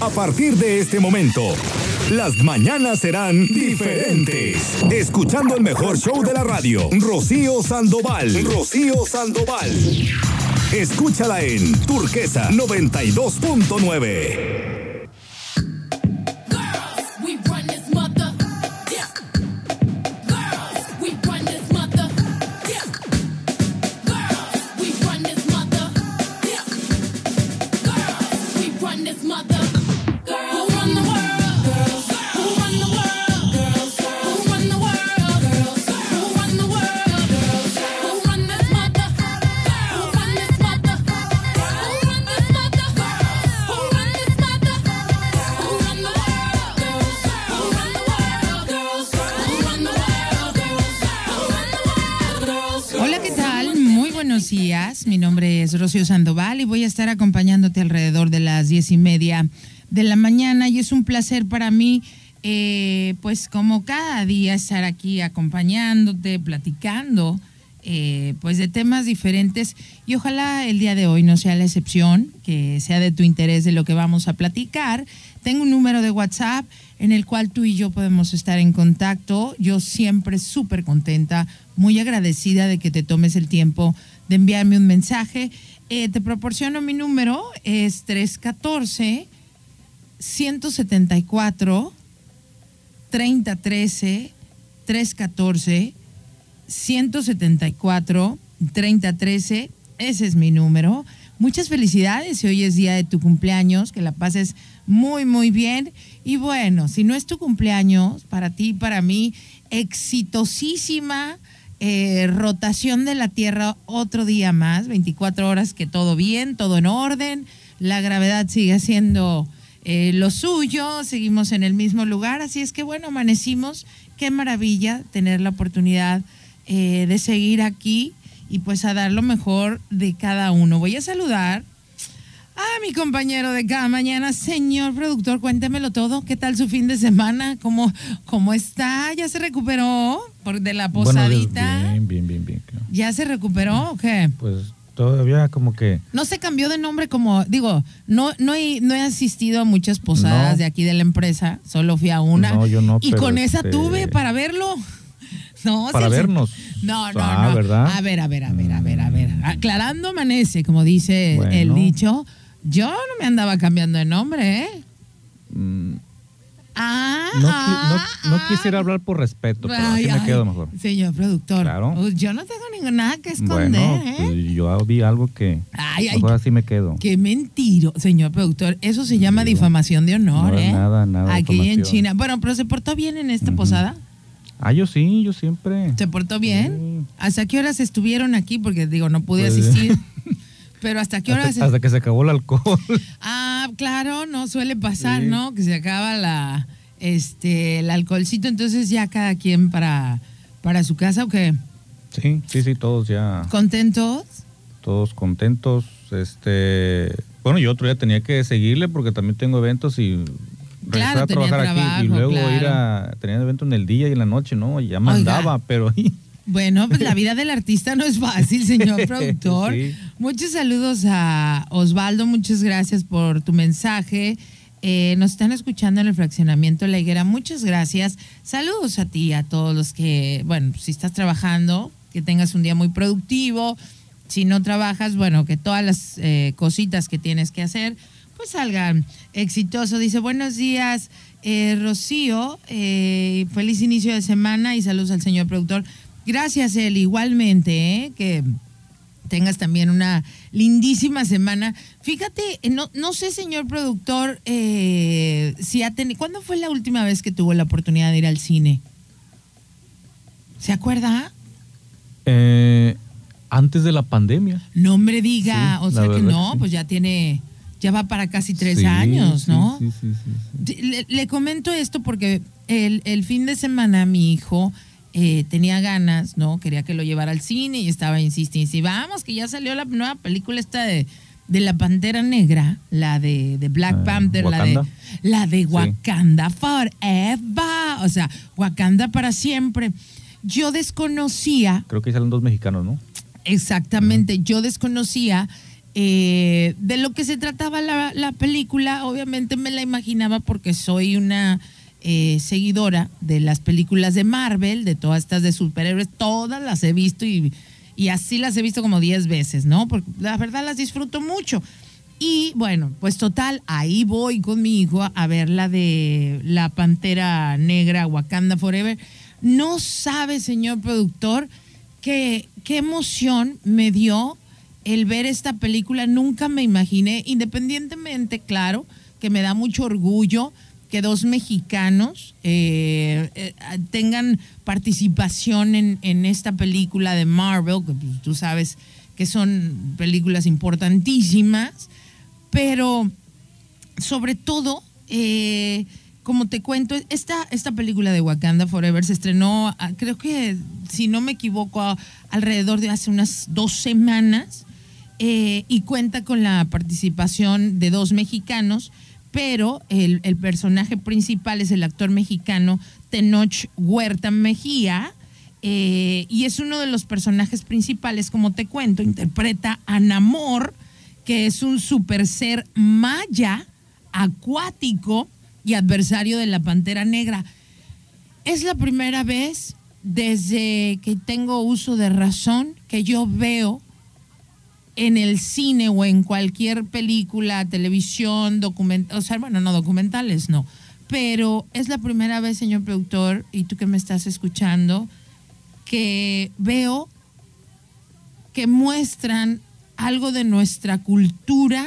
A partir de este momento, las mañanas serán diferentes. Escuchando el mejor show de la radio, Rocío Sandoval. Rocío Sandoval. Escúchala en Turquesa 92.9. Rocío Sandoval y voy a estar acompañándote alrededor de las diez y media de la mañana y es un placer para mí, eh, pues como cada día, estar aquí acompañándote, platicando, eh, pues de temas diferentes y ojalá el día de hoy no sea la excepción, que sea de tu interés de lo que vamos a platicar. Tengo un número de WhatsApp en el cual tú y yo podemos estar en contacto. Yo siempre súper contenta, muy agradecida de que te tomes el tiempo de enviarme un mensaje. Eh, te proporciono mi número, es 314 174 3013 314 174 3013. Ese es mi número. Muchas felicidades. Si hoy es día de tu cumpleaños, que la pases muy, muy bien. Y bueno, si no es tu cumpleaños, para ti, para mí, exitosísima eh, rotación de la Tierra otro día más, 24 horas que todo bien, todo en orden. La gravedad sigue haciendo eh, lo suyo, seguimos en el mismo lugar. Así es que bueno, amanecimos. Qué maravilla tener la oportunidad eh, de seguir aquí y pues a dar lo mejor de cada uno. Voy a saludar a mi compañero de cada mañana, señor productor, cuéntemelo todo. ¿Qué tal su fin de semana? ¿Cómo, cómo está? ¿Ya se recuperó por de la posadita? bien, bien, bien, bien. claro. ¿Ya se recuperó o qué? Pues todavía como que No se cambió de nombre como, digo, no, no, he, no he asistido a muchas posadas No. de aquí de la empresa, solo fui a una. No, yo no, Y pero con esa este- tuve para verlo. No, Para vernos. No, no, Ah, no. ¿verdad? A ver, a ver, a ver, a ver, a ver. Aclarando amanece, como dice Bueno. el dicho. Yo no me andaba cambiando de nombre, ¿eh? mm, Ah, no, ah, no, no ah. quisiera hablar por respeto, pero Ay, así me ay, quedo mejor. Señor productor. Claro. pues yo no tengo ningún- nada que esconder, Bueno, ¿eh? pues yo vi algo que Ay, ay, mejor así me quedo. Qué mentiro, señor productor. Eso se llama Digo, difamación de honor, no ¿eh? nada, nada Aquí en. China. Bueno, pero se portó bien en esta posada. Ah, yo sí, yo siempre. ¿Se portó bien? Sí. ¿Hasta qué horas estuvieron aquí? Porque digo, no pude Pues- asistir. Pero hasta qué horas. Hasta, hasta que se acabó el alcohol. Ah, claro, no suele pasar, Sí. ¿no? Que se acaba la, este, el alcoholcito, entonces ya cada quien para, para su casa, ¿o qué? sí, sí, sí, todos ya, ¿Contentos? todos contentos. Este, bueno, yo otro día tenía que seguirle porque también tengo eventos y Claro, regresar a trabajar aquí y luego claro. ir a tenía evento en el día y en la noche, ¿no? Ya Oiga. mandaba, pero Bueno, pues la vida del artista no es fácil, señor productor. Sí. Muchos saludos a Osvaldo, muchas gracias por tu mensaje. Eh, nos están escuchando en el fraccionamiento La Higuera, muchas gracias. Saludos a ti, a todos los que, bueno, si estás trabajando, que tengas un día muy productivo. Si no trabajas, bueno, que todas las eh, cositas que tienes que hacer, pues salgan exitoso. Dice, buenos días, eh, Rocío, eh, feliz inicio de semana y saludos al señor productor. Gracias, él, igualmente, ¿eh? que tengas también una lindísima semana. Fíjate, eh, no, no sé, señor productor, eh, si ha tenido, ¿cuándo fue la última vez que tuvo la oportunidad de ir al cine? ¿Se acuerda? eh, antes de la pandemia. No me diga, Sí, o sea que no, que sí. pues ya tiene, ya va para casi tres Sí, años, ¿no? Sí, sí, sí, sí. Sí, Le, le comento esto porque el, el fin de semana mi hijo eh, tenía ganas, ¿no? Quería que lo llevara al cine y estaba insistiendo, y vamos, que ya salió la nueva película esta de, de la Pantera Negra, la de, de Black Ah, Panther, la de, Wakanda. la de Wakanda Forever, o sea, Wakanda para siempre. Yo desconocía Creo que salen dos mexicanos, ¿no? Exactamente, yo desconocía Eh, de lo que se trataba la, la película, obviamente me la imaginaba porque soy una eh, seguidora de las películas de Marvel, de todas estas de superhéroes, todas las he visto y, y así las he visto como 10 veces, ¿no? Porque la verdad las disfruto mucho. Y bueno, pues total, ahí voy con mi hijo a ver la de la Pantera Negra, Wakanda Forever. No sabe, señor productor, que, qué emoción me dio el ver esta película. Nunca me imaginé, independientemente, claro, que me da mucho orgullo que dos mexicanos eh, eh, tengan participación en, en esta película de Marvel, que pues, tú sabes que son películas importantísimas, pero sobre todo, eh, como te cuento, esta, esta película de Wakanda Forever se estrenó, ah, creo que, si no me equivoco, a- alrededor de hace unas dos semanas y cuenta con la participación de dos mexicanos, pero el, personaje principal es el actor mexicano Tenoch Huerta Mejía. eh, y es uno de los personajes principales, como te cuento, interpreta a Namor, que es un super ser maya, acuático y adversario de la Pantera Negra. Es la primera vez desde que tengo uso de razón que yo veo en el cine o en cualquier película, televisión, documental, o sea, bueno, no documentales, no. Pero es la primera vez, señor productor, y tú que me estás escuchando, que veo que muestran algo de nuestra cultura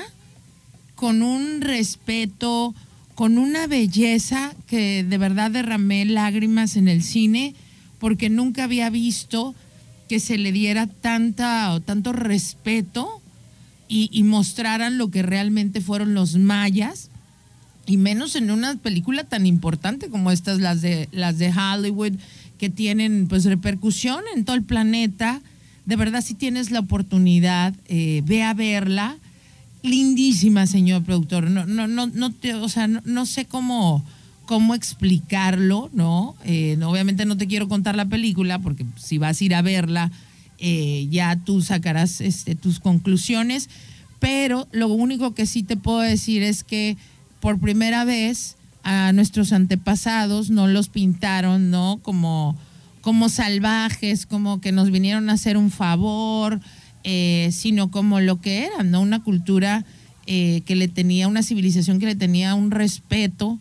con un respeto, con una belleza que de verdad derramé lágrimas en el cine porque nunca había visto que se le diera tanta tanto respeto y, mostraran lo que realmente fueron los mayas y menos en una película tan importante como estas las de las de Hollywood que tienen pues repercusión en todo el planeta. De verdad si tienes la oportunidad eh, ve a verla. Lindísima señor productor. No no no no te, o sea no sé cómo cómo explicarlo no Eh, obviamente no te quiero contar la película porque si vas a ir a verla eh, ya tú sacarás este, tus conclusiones pero lo único que sí te puedo decir es que por primera vez a nuestros antepasados no los pintaron, ¿no? Como, como salvajes, como que nos vinieron a hacer un favor, eh, sino como lo que eran, ¿no? Una cultura que le tenía, una civilización que le tenía un respeto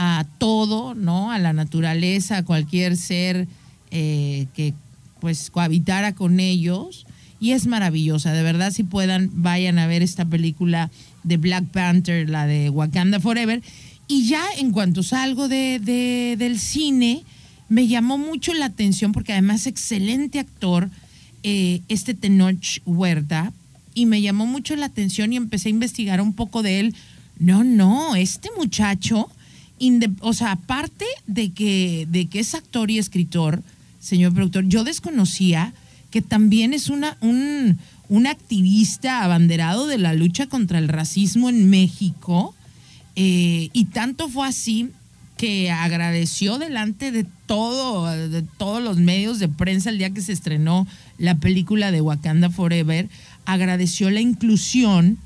a todo, ¿no? A la naturaleza, a cualquier ser eh, que pues cohabitara con ellos. Y es maravillosa, de verdad, si puedan, vayan a ver esta película de Black Panther, la de Wakanda Forever. Y ya en cuanto salgo de, de- del cine, me llamó mucho la atención, porque además excelente actor, eh, este Tenoch Huerta, y me llamó mucho la atención y empecé a investigar un poco de él. No, no, este muchacho, o sea, aparte de que, de que es actor y escritor, señor productor, yo desconocía que también es una, un, un activista abanderado de la lucha contra el racismo en México. eh, y tanto fue así que agradeció delante de todo, de todos los medios de prensa el día que se estrenó la película de Wakanda Forever, agradeció la inclusión,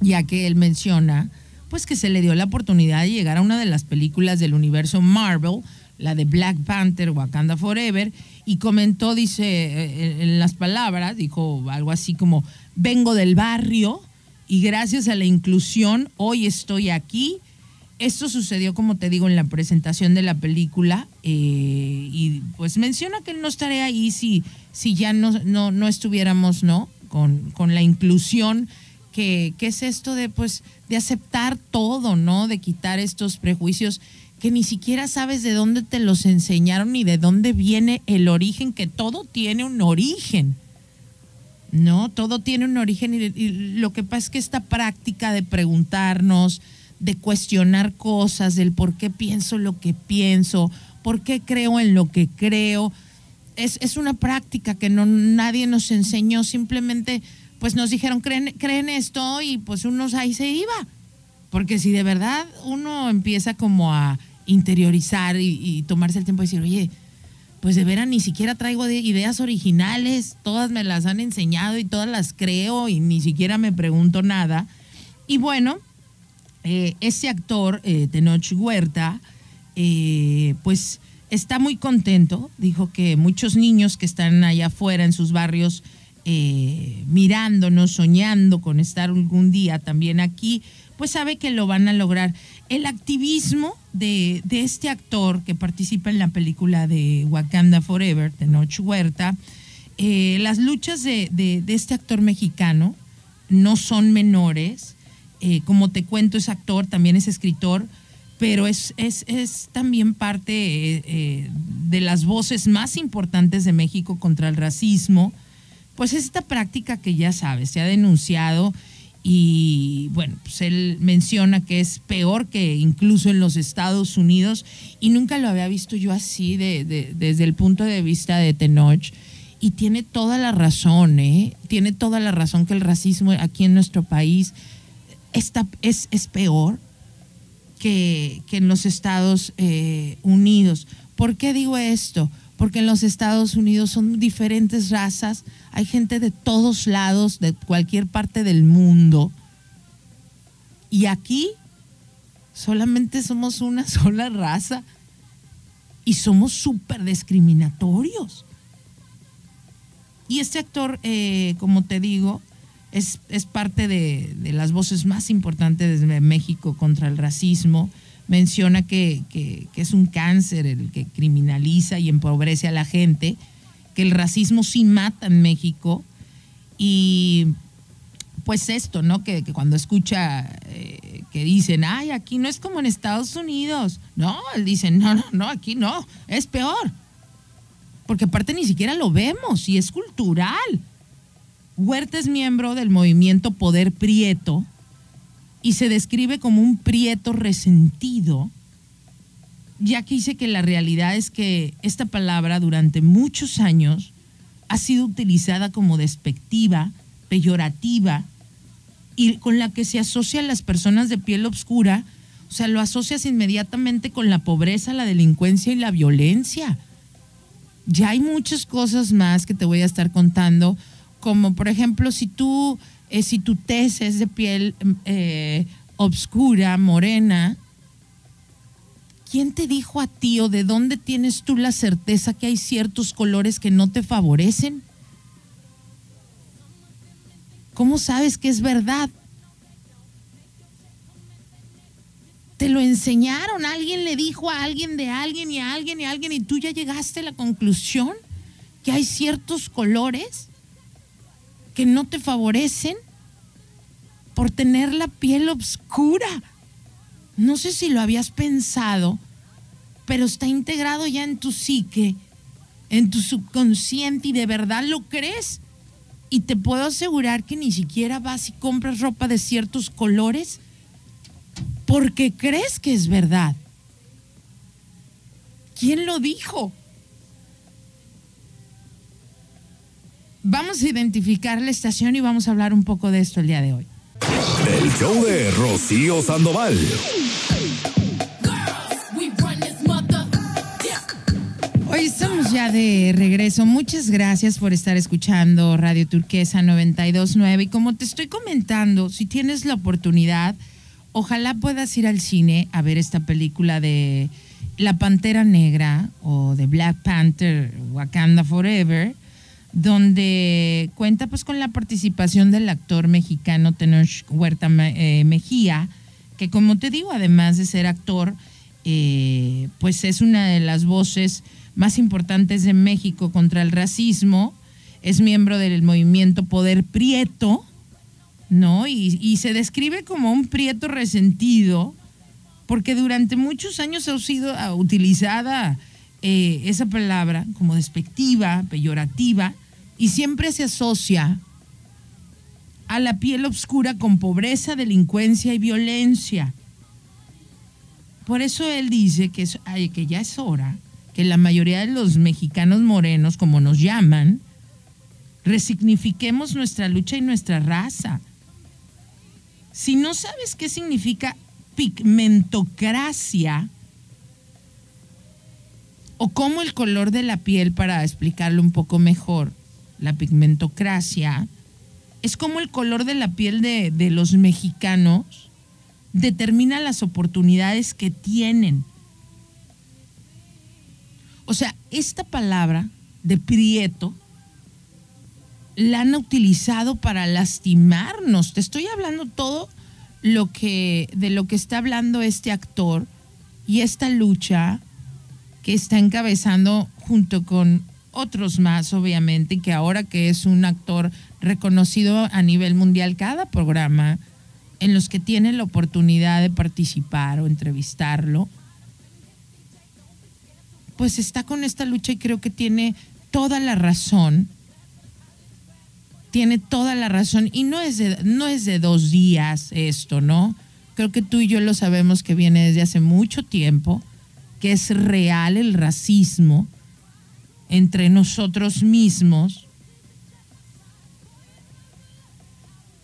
ya que él menciona, pues que se le dio la oportunidad de llegar a una de las películas del universo Marvel, la de Black Panther, Wakanda Forever, y comentó, dice, eh, en las palabras, dijo algo así como, vengo del barrio y gracias a la inclusión hoy estoy aquí. Esto sucedió, como te digo, en la presentación de la película eh, y pues menciona que él no estaría ahí si, si ya no, no, no estuviéramos, ¿no? Con, con la inclusión que, que es esto de pues de aceptar todo, ¿no? De quitar estos prejuicios que ni siquiera sabes de dónde te los enseñaron ni de dónde viene el origen, que todo tiene un origen. No, todo tiene un origen y, y lo que pasa es que esta práctica de preguntarnos, de cuestionar cosas, del por qué pienso lo que pienso, por qué creo en lo que creo, es, es una práctica que no nadie nos enseñó, simplemente pues nos dijeron creen, creen esto y pues unos ahí se iba. Porque si de verdad uno empieza como a interiorizar y, tomarse el tiempo de decir, oye, pues de veras ni siquiera traigo de ideas originales, todas me las han enseñado y todas las creo y ni siquiera me pregunto nada. Y bueno, eh, ese actor, eh, Tenoch Huerta, eh, pues está muy contento. Dijo que muchos niños que están allá afuera en sus barrios eh, mirándonos, soñando con estar algún día también aquí, pues sabe que lo van a lograr. El activismo de, de este actor que participa en la película de Wakanda Forever, Tenoch Huerta, eh, las luchas de, de- de este actor mexicano no son menores. Eh, como te cuento, es actor, también es escritor, pero es, es, es también parte eh, eh, de las voces más importantes de México contra el racismo. Pues es esta práctica que ya sabes, se ha denunciado y bueno, pues él menciona que es peor que incluso en los Estados Unidos y nunca lo había visto yo así de- desde el punto de vista de Tenoch y tiene toda la razón, ¿eh? Tiene toda la razón que el racismo aquí en nuestro país está, es, es peor que, en los Estados eh, Unidos. ¿Por qué digo esto? Porque en los Estados Unidos son diferentes razas, hay gente de todos lados, de cualquier parte del mundo. Y aquí solamente somos una sola raza y somos súper discriminatorios. Y este actor, eh, como te digo, es, es parte de, de las voces más importantes de México contra el racismo. Menciona que, que- es un cáncer el que criminaliza y empobrece a la gente, que el racismo sí mata en México. Y pues esto, ¿no? Que, que cuando escucha eh, que dicen, ay, aquí no es como en Estados Unidos. No, él dice, no, no, no, aquí no, es peor. Porque aparte ni siquiera lo vemos y es cultural. Huerta es miembro del movimiento Poder Prieto y se describe como un prieto resentido, ya que dice que la realidad es que esta palabra durante muchos años ha sido utilizada como despectiva, peyorativa y con la que se asocia a las personas de piel oscura, o sea, lo asocias inmediatamente con la pobreza, la delincuencia y la violencia. Ya hay muchas cosas más que te voy a estar contando, como por ejemplo, si tú, eh, si tu tez es de piel eh, obscura, morena, ¿quién te dijo a ti o de dónde tienes tú la certeza que hay ciertos colores que no te favorecen? ¿Cómo sabes que es verdad? Te lo enseñaron, alguien le dijo a alguien de alguien y a alguien y a alguien y tú ya llegaste a la conclusión que hay ciertos colores que no te favorecen por tener la piel oscura. No sé si lo habías pensado, pero está integrado ya en tu psique, en tu subconsciente y de verdad lo crees. Y te puedo asegurar que ni siquiera vas y compras ropa de ciertos colores porque crees que es verdad. ¿Quién lo dijo? Vamos a identificar la estación y vamos a hablar un poco de esto el día de hoy. El show de Rocío Sandoval. Hoy estamos ya de regreso. Muchas gracias por estar escuchando Radio Turquesa 929. Y como te estoy comentando, si tienes la oportunidad, ojalá puedas ir al cine a ver esta película de La Pantera Negra o de Black Panther Wakanda Forever, donde cuenta pues con la participación del actor mexicano Tenoch Huerta eh, Mejía, que como te digo, además de ser actor, eh, pues es una de las voces más importantes de México contra el racismo, es miembro del movimiento Poder Prieto, ¿no? Y, se describe como un prieto resentido, porque durante muchos años ha sido ah, utilizada eh, esa palabra como despectiva, peyorativa, y siempre se asocia a la piel oscura con pobreza, delincuencia y violencia. Por eso él dice que, es- que ya es hora que la mayoría de los mexicanos morenos, como nos llaman, resignifiquemos nuestra lucha y nuestra raza. Si no sabes qué significa pigmentocracia, o cómo el color de la piel, para explicarlo un poco mejor, la pigmentocracia, es como el color de la piel de, de los mexicanos determina las oportunidades que tienen. O sea, esta palabra de prieto la han utilizado para lastimarnos. Te estoy hablando todo lo que de lo que está hablando este actor y esta lucha que está encabezando junto con otros más, obviamente, que ahora que es un actor reconocido a nivel mundial, cada programa en los que tiene la oportunidad de participar o entrevistarlo, pues está con esta lucha y creo que tiene toda la razón. Tiene toda la razón. Y no es de, no es de dos días esto, ¿no? Creo que tú y yo lo sabemos que viene desde hace mucho tiempo, que es real el racismo entre nosotros mismos.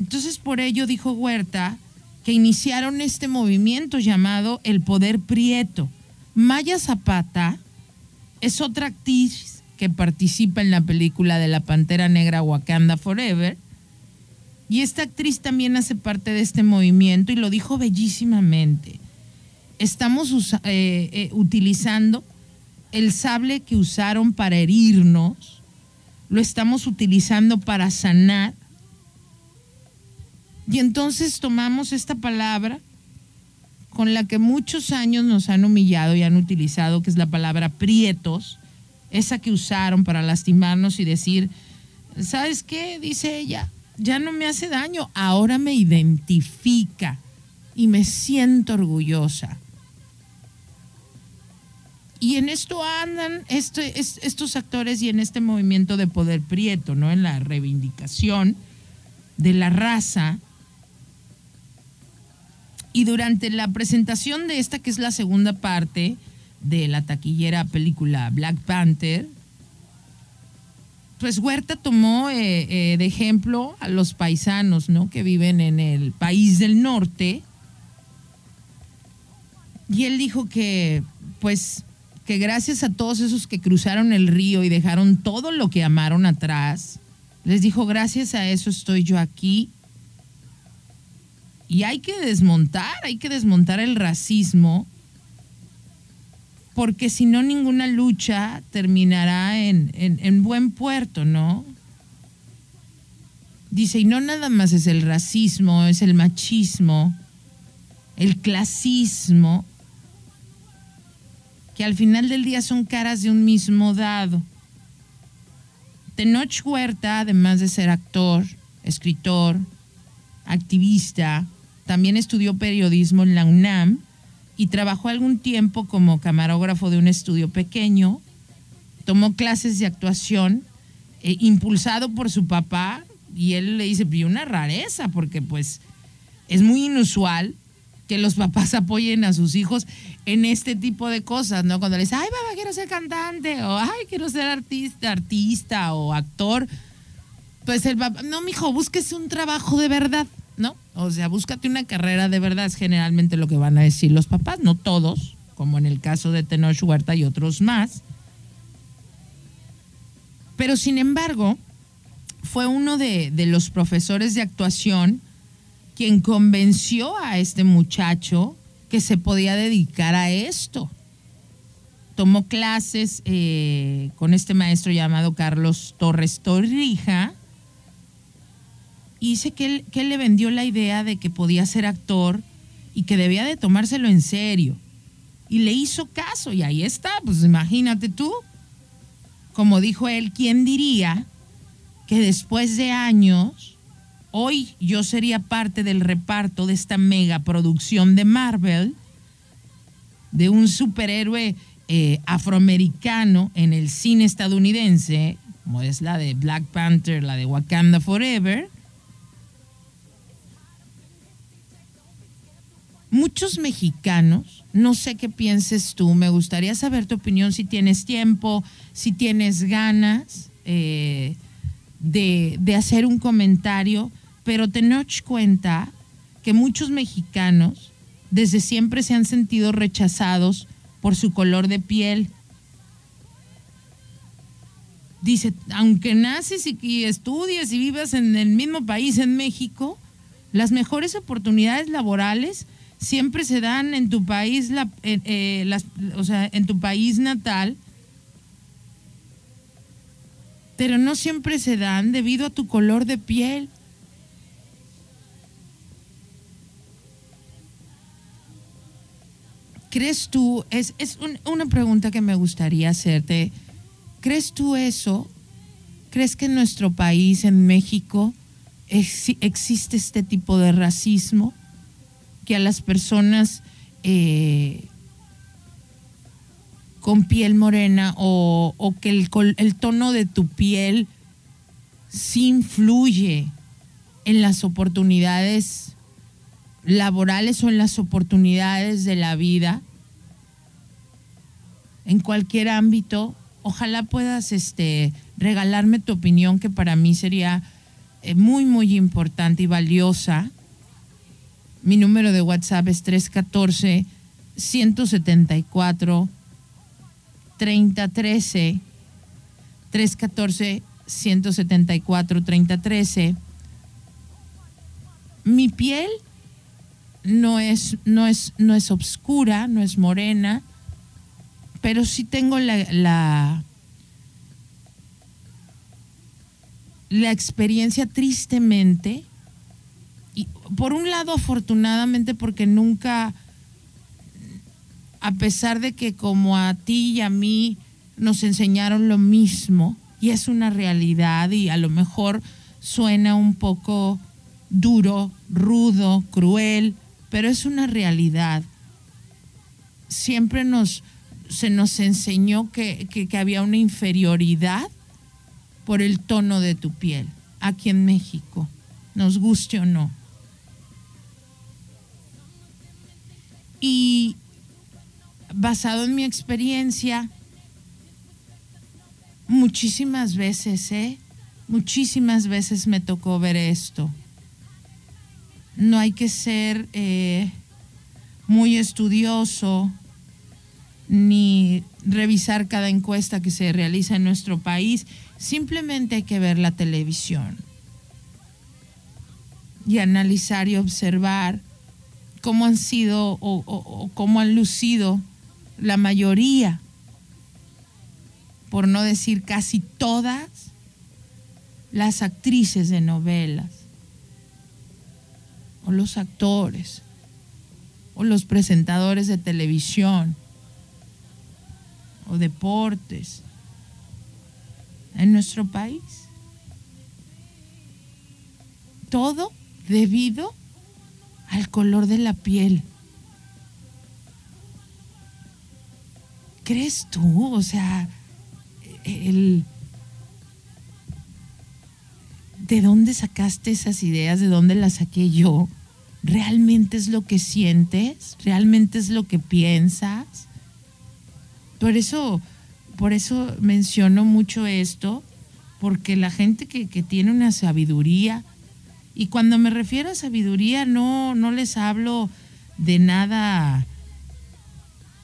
Entonces por ello dijo Huerta que iniciaron este movimiento llamado el Poder Prieto. Maya Zapata es otra actriz que participa en la película de la Pantera Negra Wakanda Forever. Y esta actriz también hace parte de este movimiento y lo dijo bellísimamente. Estamos eh, eh, utilizando el sable que usaron para herirnos, lo estamos utilizando para sanar. Y entonces tomamos esta palabra con la que muchos años nos han humillado y han utilizado, que es la palabra prietos, esa que usaron para lastimarnos y decir, ¿sabes qué? Dice ella, ya no me hace daño, ahora me identifica y me siento orgullosa. Y en esto andan este- es- estos actores y en este movimiento de poder prieto, ¿no? En la reivindicación de la raza. Y durante la presentación de esta, que es la segunda parte de la taquillera película Black Panther, pues Huerta tomó eh, eh, de ejemplo a los paisanos, ¿no? Que viven en el país del norte. Y él dijo que, pues, que gracias a todos esos que cruzaron el río y dejaron todo lo que amaron atrás, les dijo, gracias a eso estoy yo aquí. Y hay que desmontar, hay que desmontar el racismo, porque si no ninguna lucha terminará en, en- en buen puerto, ¿no? Dice, y no nada más es el racismo, es el machismo, el clasismo, que al final del día son caras de un mismo dado. Tenoch Huerta, además de ser actor, escritor, activista, también estudió periodismo en la UNAM y trabajó algún tiempo como camarógrafo de un estudio pequeño. Tomó clases de actuación eh, impulsado por su papá y él le dice, "Y una rareza, porque pues es muy inusual que los papás apoyen a sus hijos en este tipo de cosas, ¿no? Cuando le dicen, ay, papá, quiero ser cantante, o ay, quiero ser artista, artista o actor. Pues el papá, no, mijo, búsquese un trabajo de verdad, ¿no? O sea, búscate una carrera de verdad, es generalmente lo que van a decir los papás, no todos, como en el caso de Tenoch Huerta y otros más. Pero sin embargo, fue uno de los profesores de actuación quien convenció a este muchacho que se podía dedicar a esto. Tomó clases eh, con este maestro llamado Carlos Torres Torrija y dice que él, que le vendió la idea de que podía ser actor y que debía de tomárselo en serio. Y le hizo caso y ahí está, pues imagínate tú. Como dijo él, ¿quién diría que después de años, hoy yo sería parte del reparto de esta mega producción de Marvel, de un superhéroe eh, afroamericano en el cine estadounidense, como es la de Black Panther, la de Wakanda Forever? Muchos mexicanos, no sé qué pienses tú, me gustaría saber tu opinión si tienes tiempo, si tienes ganas eh, de, de hacer un comentario, pero Tenoch cuenta que muchos mexicanos desde siempre se han sentido rechazados por su color de piel dice, aunque naces y, estudies y vivas en el mismo país, en México, las mejores oportunidades laborales siempre se dan en tu país, eh, eh, o sea, en tu país natal, pero no siempre se dan debido a tu color de piel. ¿Crees tú, es, es un- una pregunta que me gustaría hacerte, ¿crees tú eso? ¿Crees que en nuestro país, en México, exi- existe este tipo de racismo? Que a las personas eh, con piel morena o, o que el, el tono de tu piel sí influye en las oportunidades laborales en las oportunidades de la vida, en cualquier ámbito, ojalá puedas este, regalarme tu opinión, que para mí sería eh, muy, muy importante y valiosa. Mi número de WhatsApp es 314 174 3013 314 174 3013 mi piel no es, no es, no es obscura, no es morena, pero sí tengo la, la, experiencia tristemente, y por un lado afortunadamente porque nunca, a pesar de que como a ti y a mí nos enseñaron lo mismo, y es una realidad y a lo mejor suena un poco duro, rudo, cruel, pero es una realidad. Siempre nos, se nos enseñó que, que- que había una inferioridad por el tono de tu piel, aquí en México, nos guste o no. Y basado en mi experiencia, muchísimas veces, ¿eh? Muchísimas veces me tocó ver esto. No hay que ser eh, muy estudioso ni revisar cada encuesta que se realiza en nuestro país. Simplemente hay que ver la televisión y analizar y observar cómo han sido o, cómo han lucido la mayoría, por no decir casi todas, las actrices de novelas, o los actores, o los presentadores de televisión, o deportes en nuestro país. Todo debido al color de la piel. ¿Crees tú? O sea, el... ¿De dónde sacaste esas ideas? ¿De dónde las saqué yo? ¿Realmente es lo que sientes? ¿Realmente es lo que piensas? Por eso, por eso menciono mucho esto, porque la gente que, que tiene una sabiduría, y cuando me refiero a sabiduría, no, no les hablo de nada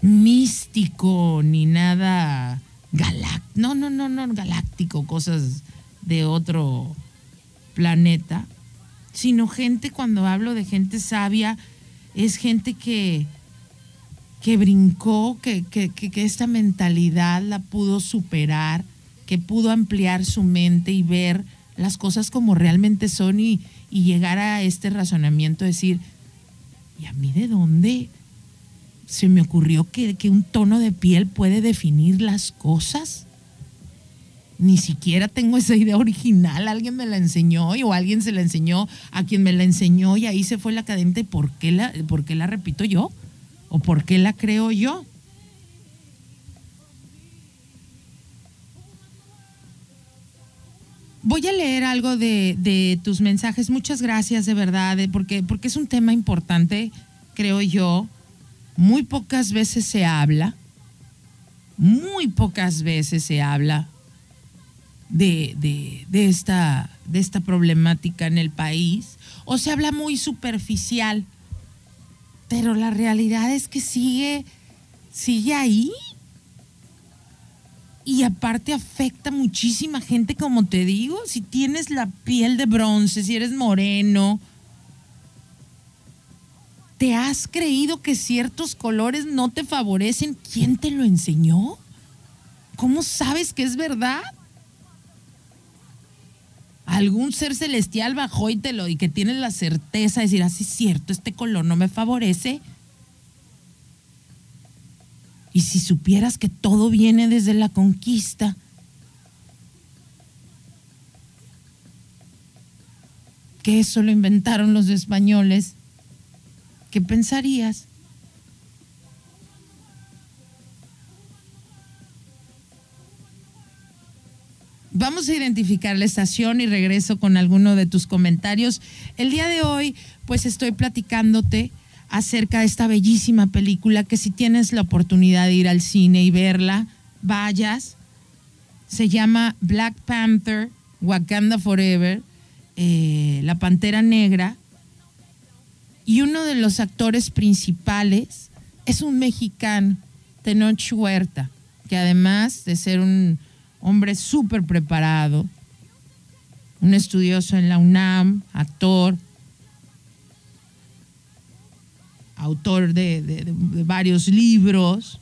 místico ni nada galáctico. No, no, no, no, galáctico, cosas de otro planeta. Sino gente, cuando hablo de gente sabia, es gente que, que brincó, que, que, que, esta mentalidad la pudo superar, que pudo ampliar su mente y ver las cosas como realmente son y, y llegar a este razonamiento, decir, ¿y a mí de dónde se me ocurrió que, que un tono de piel puede definir las cosas? Ni siquiera tengo esa idea original, alguien me la enseñó y, o alguien se la enseñó a quien me la enseñó y ahí se fue la cadente. ¿Por qué la, por qué la repito yo? ¿O por qué la creo yo? Voy a leer algo de, de tus mensajes. Muchas gracias, de verdad, porque, porque es un tema importante, creo yo. Muy pocas veces se habla, muy pocas veces se habla de, de- de esta, de esta problemática en el país, o se habla muy superficial, pero la realidad es que sigue, sigue ahí. Y aparte afecta muchísima gente, como te digo, si tienes la piel de bronce, si eres moreno, ¿te has creído que ciertos colores no te favorecen? ¿Quién te lo enseñó? ¿Cómo sabes que es verdad? Algún ser celestial bajó y te lo y que tienes la certeza de decir, así es cierto, este color no me favorece. Y si supieras que todo viene desde la conquista, que eso lo inventaron los españoles, ¿qué pensarías? Vamos a identificar la estación y regreso con alguno de tus comentarios. El día de hoy, pues estoy platicándote acerca de esta bellísima película que si tienes la oportunidad de ir al cine y verla, vayas. Se llama Black Panther, Wakanda Forever, eh, La Pantera Negra. Y uno de los actores principales es un mexicano, Tenoch Huerta, que además de ser un hombre súper preparado, un estudioso en la UNAM, actor, autor de, varios libros,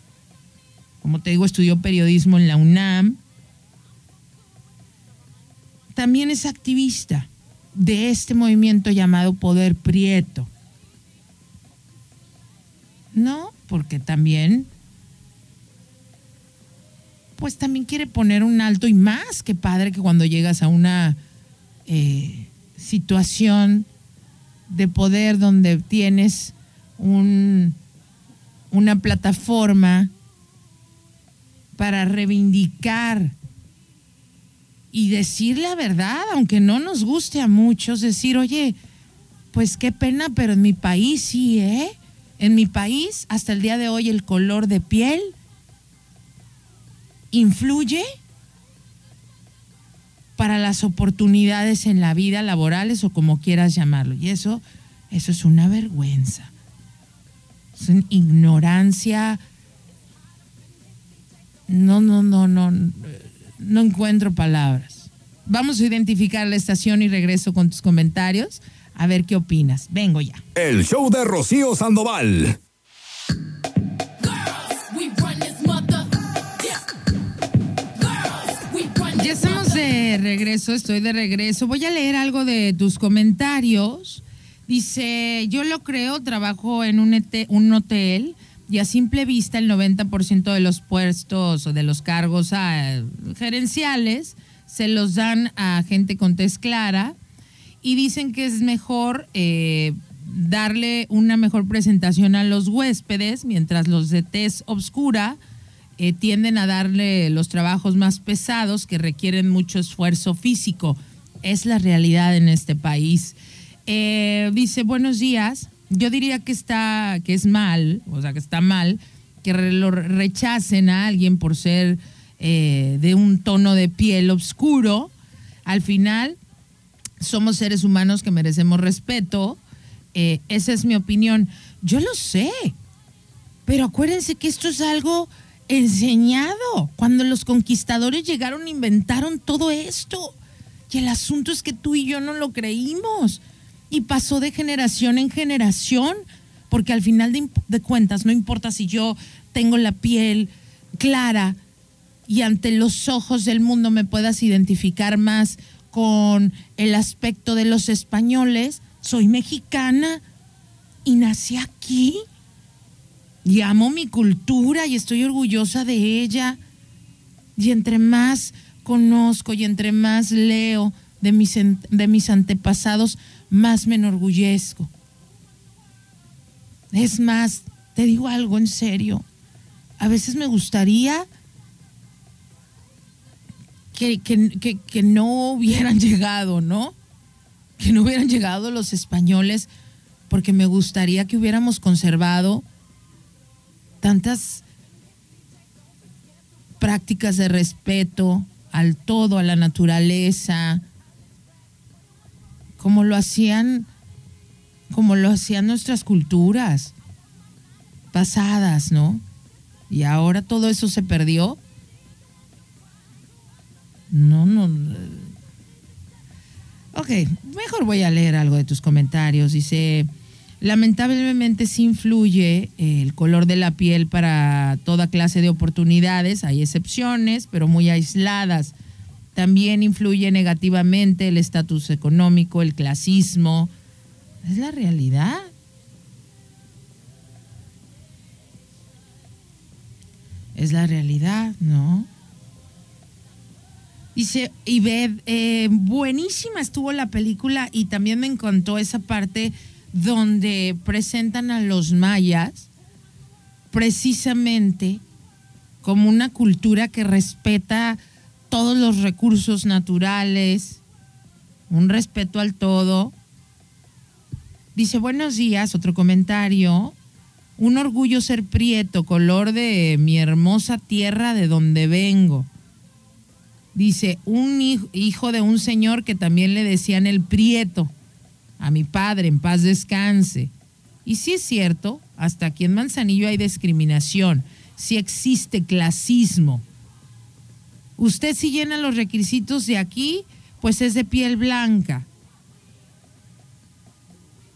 como te digo, estudió periodismo en la UNAM, también es activista de este movimiento llamado Poder Prieto. ¿No? Porque también pues también quiere poner un alto y más que padre que cuando llegas a una eh, situación de poder donde tienes un, una plataforma para reivindicar y decir la verdad, aunque no nos guste a muchos, decir, oye, pues qué pena, pero en mi país sí, ¿eh? En mi país, hasta el día de hoy, el color de piel influye para las oportunidades en la vida laborales o como quieras llamarlo. Y eso, eso es una vergüenza. Es una ignorancia. No, no, no, no. No encuentro palabras. Vamos a identificar la estación y regreso con tus comentarios. A ver qué opinas. Vengo ya. El show de Rocío Sandoval. De regreso, estoy de regreso. Voy a leer algo de tus comentarios. Dice, yo lo creo, trabajo en un, un hotel y a simple vista el 90% de los puestos o de los cargos ah, gerenciales se los dan a gente con tez clara y dicen que es mejor eh, darle una mejor presentación a los huéspedes, mientras los de tez obscura eh, tienden a darle los trabajos más pesados que requieren mucho esfuerzo físico. Es la realidad en este país. Eh, dice, buenos días. Yo diría que está, que es mal, o sea, que está mal que lo rechacen a alguien por ser eh, de un tono de piel oscuro. Al final, somos seres humanos que merecemos respeto. Esa es mi opinión. Yo lo sé, pero acuérdense que esto es algo enseñado. Cuando los conquistadores llegaron, inventaron todo esto. Y el asunto es que tú y yo no lo creímos. Y pasó de generación en generación. Porque al final de, cuentas, no importa si yo tengo la piel clara y ante los ojos del mundo me puedas identificar más con el aspecto de los españoles, soy mexicana y nací aquí y amo mi cultura y estoy orgullosa de ella. Y entre más conozco y entre más leo de mis, de mis antepasados, más me enorgullezco. Es más, te digo algo en serio. A veces me gustaría que, que- que- que no hubieran llegado, ¿no? Que no hubieran llegado los españoles, porque me gustaría que hubiéramos conservado tantas prácticas de respeto al todo, a la naturaleza, como lo hacían, como lo hacían nuestras culturas pasadas, ¿no? Y ahora todo eso se perdió No, no. Ok, mejor voy a leer algo de tus comentarios. Dice, lamentablemente sí influye el color de la piel para toda clase de oportunidades. Hay excepciones, pero muy aisladas. También influye negativamente el estatus económico, el clasismo. Es la realidad. Es la realidad, ¿no? Dice, ve, eh, buenísima estuvo la película y también me encantó esa parte donde presentan a los mayas precisamente como una cultura que respeta todos los recursos naturales, un respeto al todo. Dice, buenos días, otro comentario. Un orgullo ser prieto, color de mi hermosa tierra de donde vengo. Dice, un hij- hijo de un señor que también le decían el prieto, a mi padre, en paz descanse. Y sí es cierto, hasta aquí en Manzanillo hay discriminación, sí existe clasismo. Usted si llena los requisitos de aquí, pues es de piel blanca.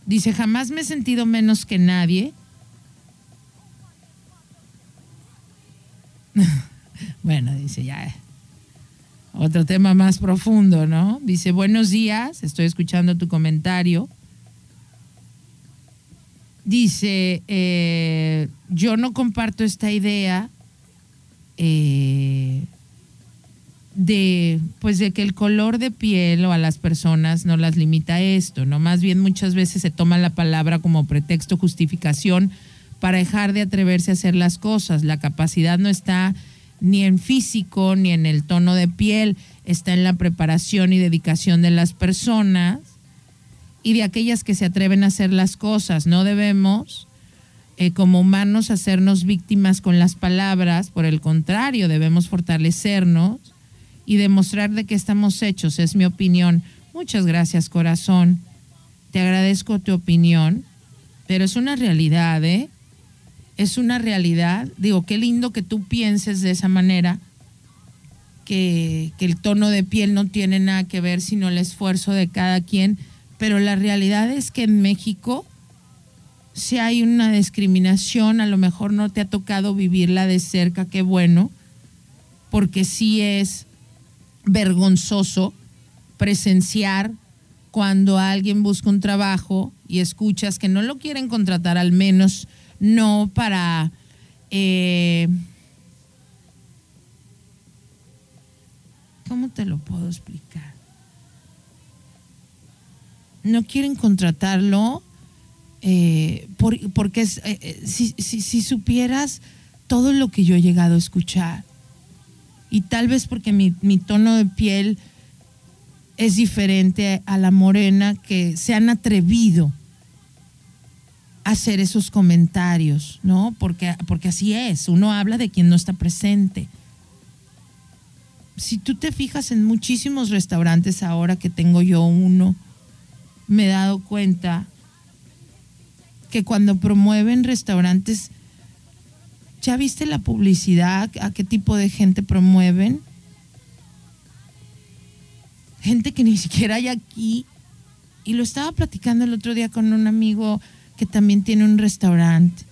Dice, jamás me he sentido menos que nadie. bueno, dice, ya. Otro tema más profundo, ¿no? Dice, buenos días, estoy escuchando tu comentario. Dice, eh, yo no comparto esta idea eh, de, pues de que el color de piel o a las personas no las limita esto, ¿no? Más bien muchas veces se toma la palabra como pretexto, justificación para dejar de atreverse a hacer las cosas. La capacidad no está ni en físico ni en el tono de piel, está en la preparación y dedicación de las personas y de aquellas que se atreven a hacer las cosas. No debemos, eh, como humanos, hacernos víctimas con las palabras, por el contrario, debemos fortalecernos y demostrar de qué estamos hechos, es mi opinión. Muchas gracias, corazón. Te agradezco tu opinión, pero es una realidad, ¿eh? Es una realidad. Digo, qué lindo que tú pienses de esa manera, que, que el tono de piel no tiene nada que ver sino el esfuerzo de cada quien, pero la realidad es que en México si hay una discriminación, a lo mejor no te ha tocado vivirla de cerca, qué bueno, porque sí es vergonzoso presenciar cuando alguien busca un trabajo y escuchas que no lo quieren contratar, al menos no para... eh, ¿Cómo te lo puedo explicar? No quieren contratarlo eh, por- porque es, eh, eh, si, si- si supieras todo lo que yo he llegado a escuchar, y tal vez porque mi, mi tono de piel es diferente a la morena, que se han atrevido hacer esos comentarios, ¿no? Porque, porque así es, uno habla de quien no está presente. Si tú te fijas en muchísimos restaurantes ahora que tengo yo uno, me he dado cuenta que cuando promueven restaurantes, ¿ya viste la publicidad? ¿A qué tipo de gente promueven? Gente que ni siquiera hay aquí. Y lo estaba platicando el otro día con un amigo que también tiene un restaurante.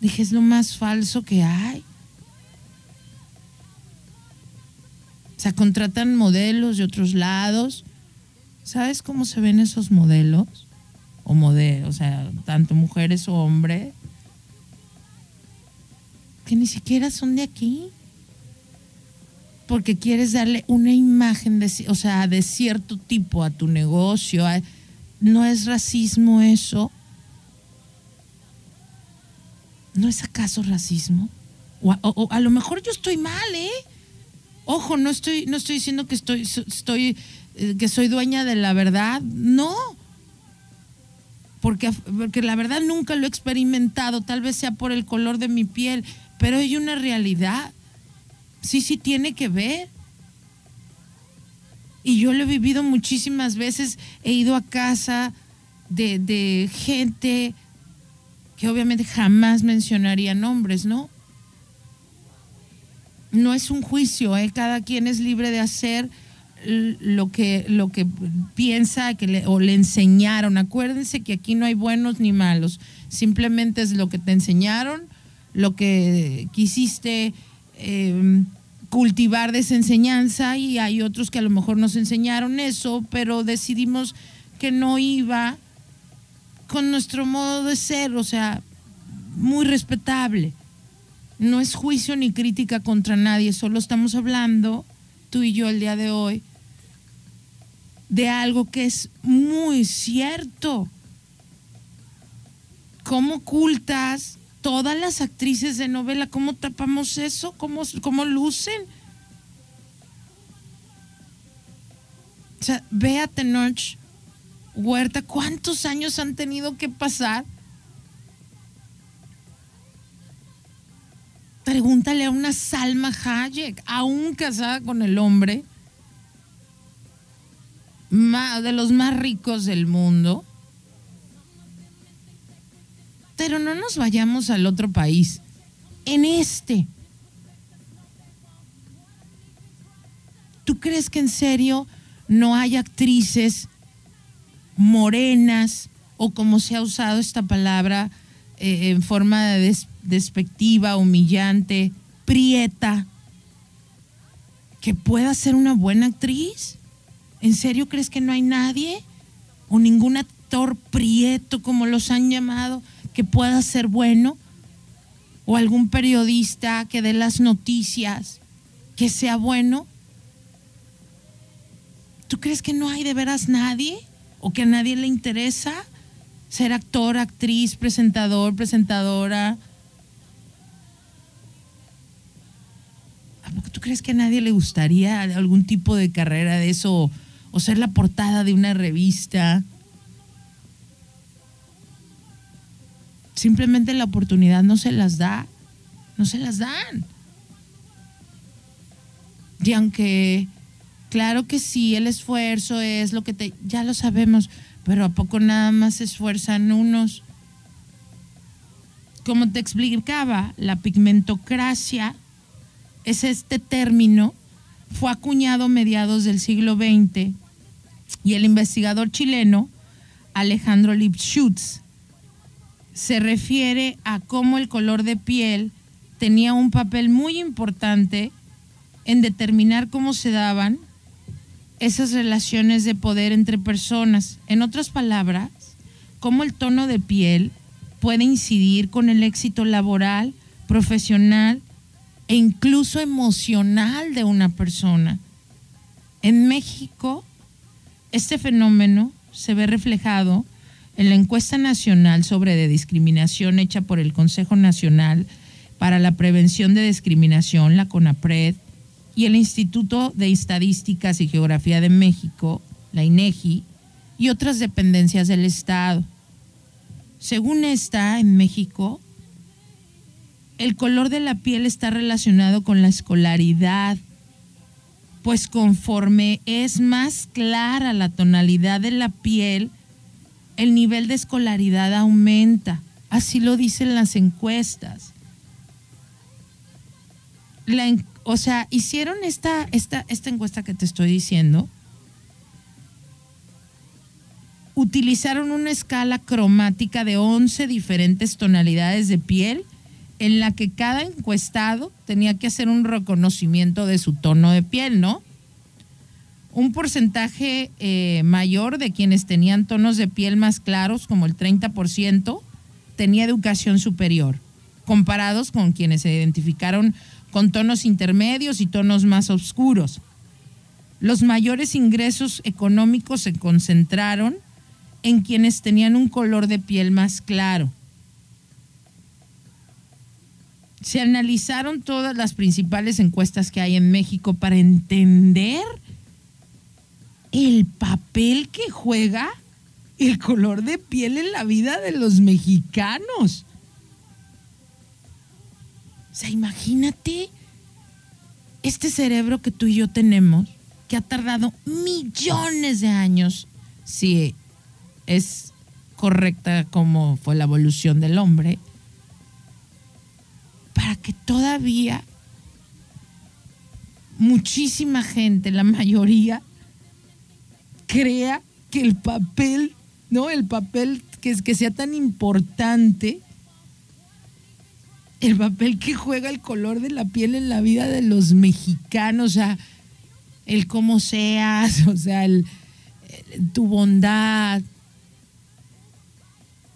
Dije, es lo más falso que hay. O sea, contratan modelos de otros lados. ¿Sabes cómo se ven esos modelos? O modelos, o sea, tanto mujeres o hombres. Que ni siquiera son de aquí. Porque quieres darle una imagen de, o sea, de cierto tipo a tu negocio. a- ¿No es racismo eso? ¿No es acaso racismo? O a, lo mejor yo estoy mal, ¿eh? Ojo, no estoy, no estoy diciendo que estoy, estoy, eh, que soy dueña de la verdad. No. Porque, porque la verdad nunca lo he experimentado. Tal vez sea por el color de mi piel. Pero hay una realidad. Sí, sí tiene que ver. Y yo lo he vivido muchísimas veces. He ido a casa de, de gente que obviamente jamás mencionaría nombres, ¿no? no es un juicio, ¿eh? cada quien es libre de hacer lo que, lo que piensa que le, o le enseñaron. Acuérdense que aquí no hay buenos ni malos, simplemente es lo que te enseñaron, lo que quisiste eh, cultivar de esa enseñanza y hay otros que a lo mejor nos enseñaron eso, pero decidimos que no iba con nuestro modo de ser, o sea, muy respetable. No es juicio ni crítica contra nadie, solo estamos hablando, tú y yo el día de hoy, de algo que es muy cierto. ¿Cómo ocultas todas las actrices de novela? ¿Cómo tapamos eso? ¿Cómo, cómo lucen? O sea, ve a Tenoch Huerta, ¿cuántos años han tenido que pasar? Pregúntale a una Salma Hayek, aún casada con el hombre de los más ricos del mundo. Pero no nos vayamos al otro país. En este. ¿Tú crees que en serio no hay actrices morenas o como se ha usado esta palabra eh, en forma de des- despectiva, humillante, prieta, que pueda ser una buena actriz? ¿En serio crees que no hay nadie? ¿O ningún actor prieto, como los han llamado, que pueda ser bueno? ¿O algún periodista que dé las noticias, que sea bueno? ¿Tú crees que no hay de veras nadie? ¿O que a nadie le interesa ser actor, actriz, presentador, presentadora? ¿A poco tú crees que a nadie le gustaría algún tipo de carrera de eso? O ser la portada de una revista. Simplemente la oportunidad no se las da. No se las dan. Y aunque, claro que sí, el esfuerzo es lo que te, ya lo sabemos, pero ¿a poco nada más se esfuerzan unos? Como te explicaba, la pigmentocracia es este término, fue acuñado a mediados del siglo XX y el investigador chileno Alejandro Lipschutz se refiere a cómo el color de piel tenía un papel muy importante en determinar cómo se daban esas relaciones de poder entre personas. En otras palabras, cómo el tono de piel puede incidir con el éxito laboral, profesional e incluso emocional de una persona. En México, este fenómeno se ve reflejado en la encuesta nacional sobre discriminación hecha por el Consejo Nacional para la Prevención de Discriminación, la CONAPRED, y el Instituto de Estadísticas y Geografía de México, la INEGI, y otras dependencias del Estado. Según esta, en México, el color de la piel está relacionado con la escolaridad, pues conforme es más clara la tonalidad de la piel, el nivel de escolaridad aumenta. Así lo dicen las encuestas. O sea, hicieron esta, esta, esta encuesta que te estoy diciendo. Utilizaron una escala cromática de 11 diferentes tonalidades de piel en la que cada encuestado tenía que hacer un reconocimiento de su tono de piel, ¿no? Un porcentaje eh, mayor de quienes tenían tonos de piel más claros, como el 30%, tenía educación superior, comparados con quienes se identificaron con tonos intermedios y tonos más oscuros. Los mayores ingresos económicos se concentraron en quienes tenían un color de piel más claro. Se analizaron todas las principales encuestas que hay en México para entender el papel que juega el color de piel en la vida de los mexicanos. O sea, imagínate este cerebro que tú y yo tenemos, que ha tardado millones de años, si es correcta como fue la evolución del hombre, para que todavía muchísima gente, la mayoría, crea que el papel, ¿no? El papel que, que sea tan importante, el papel que juega el color de la piel en la vida de los mexicanos, o sea, el cómo seas, o sea, tu bondad,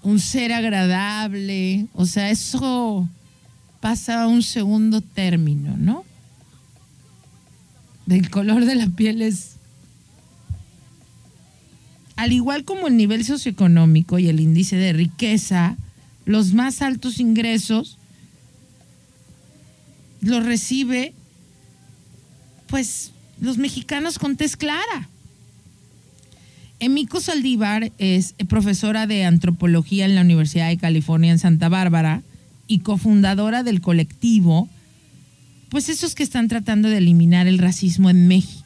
un ser agradable, o sea, eso pasa a un segundo término, ¿no? Del color de la piel es al igual como el nivel socioeconómico y el índice de riqueza, los más altos ingresos los recibe pues los mexicanos con tez clara. Emiko Saldívar es profesora de antropología en la Universidad de California en Santa Bárbara y cofundadora del colectivo, pues esos que están tratando de eliminar el racismo en México.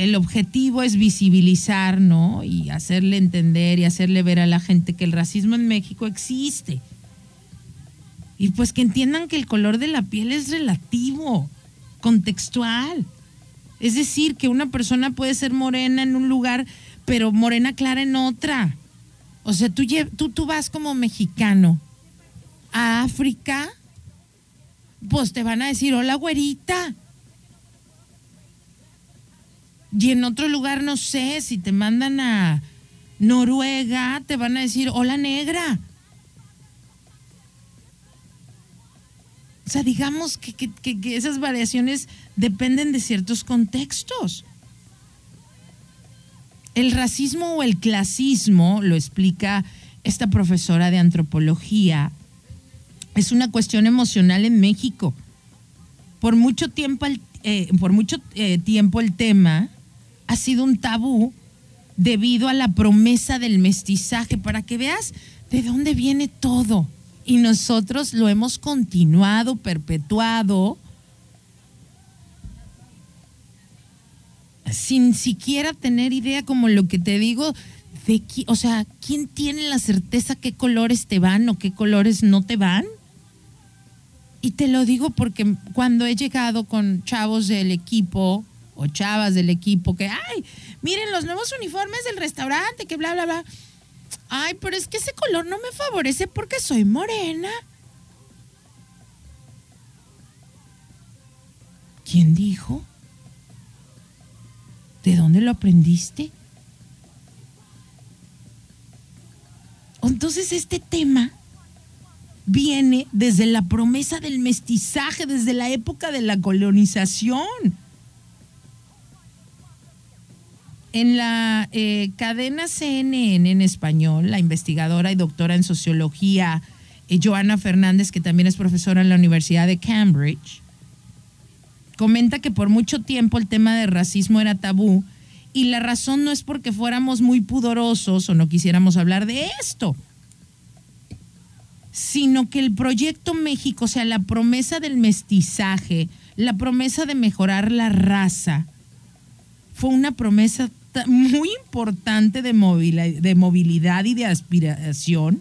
El objetivo es visibilizar, ¿no? Y hacerle entender y hacerle ver a la gente que el racismo en México existe. Y pues que entiendan que el color de la piel es relativo, contextual. Es decir, que una persona puede ser morena en un lugar, pero morena clara en otra. O sea, tú, tú, tú vas como mexicano a África, pues te van a decir, hola güerita. Y en otro lugar, no sé, si te mandan a Noruega, te van a decir, hola negra. O sea, digamos que, que- que- esas variaciones dependen de ciertos contextos. El racismo o el clasismo, lo explica esta profesora de antropología, es una cuestión emocional en México. Por mucho tiempo el, eh, por mucho, eh, tiempo el tema ha sido un tabú debido a la promesa del mestizaje, para que veas de dónde viene todo. Y nosotros lo hemos continuado, perpetuado, sin siquiera tener idea, como lo que te digo, de o sea, ¿quién tiene la certeza qué colores te van o qué colores no te van? Y te lo digo porque cuando he llegado con chavos del equipo o chavas del equipo que, ay, miren los nuevos uniformes del restaurante, que bla, bla, bla. Ay, pero es que ese color no me favorece porque soy morena. ¿Quién dijo? ¿De dónde lo aprendiste? Entonces este tema viene desde la promesa del mestizaje, desde la época de la colonización. En la eh, cadena CNN en español, la investigadora y doctora en sociología eh, Joana Fernández, que también es profesora en la Universidad de Cambridge, comenta que por mucho tiempo el tema de racismo era tabú y la razón no es porque fuéramos muy pudorosos o no quisiéramos hablar de esto, sino que el proyecto México, o sea, la promesa del mestizaje, la promesa de mejorar la raza, fue una promesa muy importante de, movila- de movilidad y de aspiración.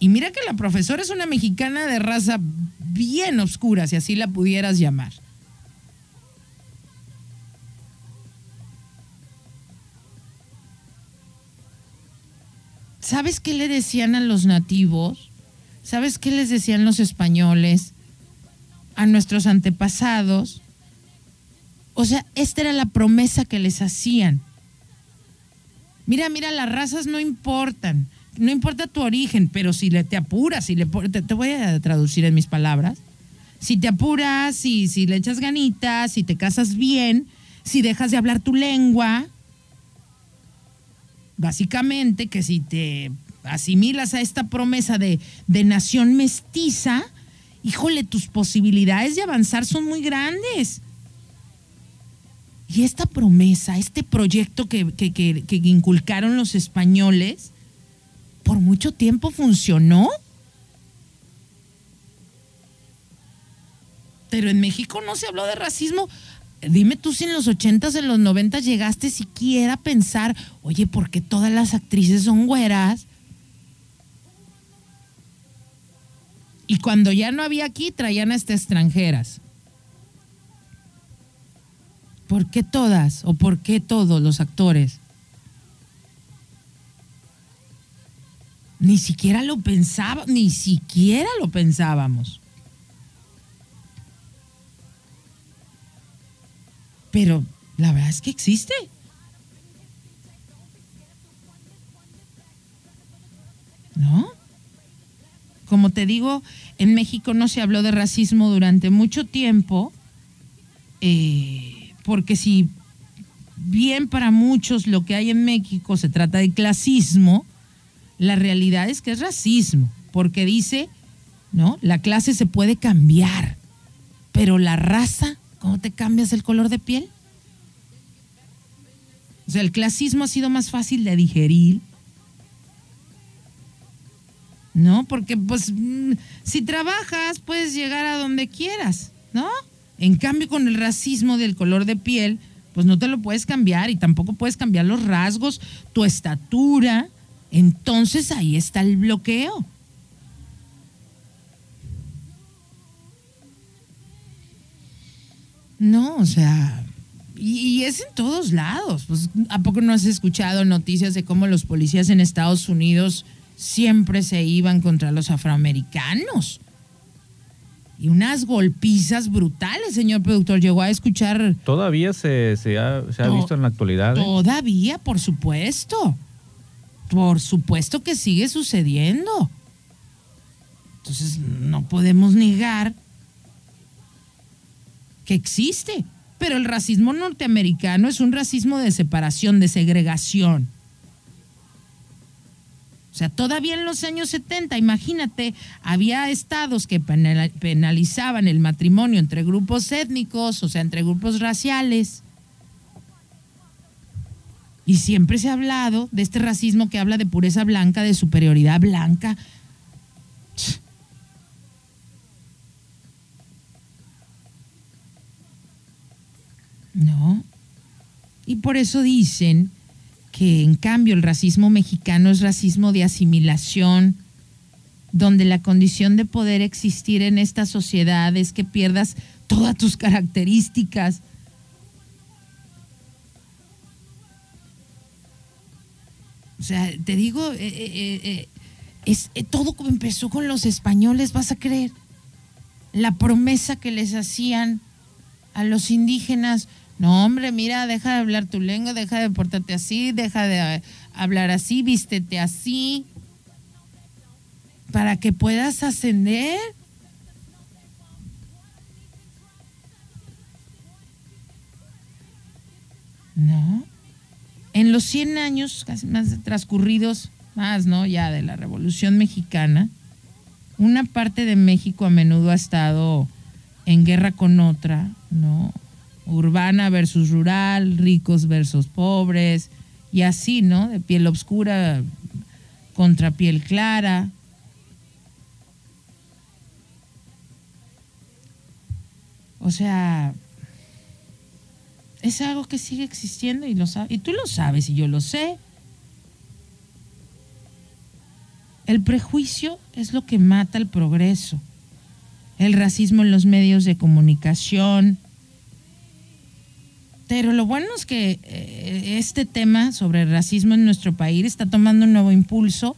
Y mira que la profesora es una mexicana de raza bien oscura, si así la pudieras llamar. ¿Sabes qué le decían a los nativos? ¿Sabes qué les decían los españoles a nuestros antepasados? O sea, esta era la promesa que les hacían. Mira, mira, las razas no importan. No importa tu origen, pero si le te apuras, si le te, te voy a traducir en mis palabras. Si te apuras, si, si le echas ganitas, si te casas bien, si dejas de hablar tu lengua, básicamente que si te asimilas a esta promesa de, de nación mestiza, híjole, tus posibilidades de avanzar son muy grandes. Y esta promesa, este proyecto que, que- que- que inculcaron los españoles, por mucho tiempo funcionó. Pero en México no se habló de racismo. Dime tú si en los 80s, en los 90 llegaste siquiera a pensar, oye, ¿por qué todas las actrices son güeras? Y cuando ya no había aquí, traían hasta extranjeras. ¿Por qué todas o por qué todos los actores? Ni siquiera lo pensaba, ni siquiera lo pensábamos. Pero la verdad es que existe. ¿No? Como te digo, en México no se habló de racismo durante mucho tiempo, eh, porque si bien para muchos lo que hay en México se trata de clasismo, la realidad es que es racismo, porque dice, ¿no? La clase se puede cambiar, pero la raza, ¿cómo te cambias el color de piel? O sea, el clasismo ha sido más fácil de digerir, ¿no? Porque pues mm, si trabajas puedes llegar a donde quieras, ¿no? En cambio con el racismo del color de piel, pues no te lo puedes cambiar y tampoco puedes cambiar los rasgos, tu estatura. Entonces ahí está el bloqueo. No, o sea, y, es en todos lados. Pues, ¿A poco no has escuchado noticias de cómo los policías en Estados Unidos siempre se iban contra los afroamericanos? Y unas golpizas brutales, señor productor. Llegó a escuchar Todavía se, se ha, se ha To- visto en la actualidad. ¿eh? Todavía, por supuesto. Por supuesto que sigue sucediendo. Entonces, no podemos negar que existe. Pero el racismo norteamericano es un racismo de separación, de segregación. O sea, todavía en los años 70, imagínate, había estados que penalizaban el matrimonio entre grupos étnicos, o sea, entre grupos raciales. Y siempre se ha hablado de este racismo que habla de pureza blanca, de superioridad blanca. No. Y por eso dicen que en cambio el racismo mexicano es racismo de asimilación, donde la condición de poder existir en esta sociedad es que pierdas todas tus características. O sea, te digo, eh, eh, eh, es, todo empezó con los españoles, vas a creer. La promesa que les hacían a los indígenas, no hombre, mira, deja de hablar tu lengua, deja de portarte así, deja de eh, hablar así, vístete así, para que puedas ascender. No. En los 100 años, casi más transcurridos, más, ¿no? Ya de la Revolución Mexicana, una parte de México a menudo ha estado en guerra con otra, ¿no? Urbana versus rural, ricos versus pobres, y así, ¿no? De piel oscura contra piel clara. O sea, es algo que sigue existiendo y lo y tú lo sabes y yo lo sé. El prejuicio es lo que mata el progreso. El racismo en los medios de comunicación. Pero lo bueno es que eh, este tema sobre el racismo en nuestro país está tomando un nuevo impulso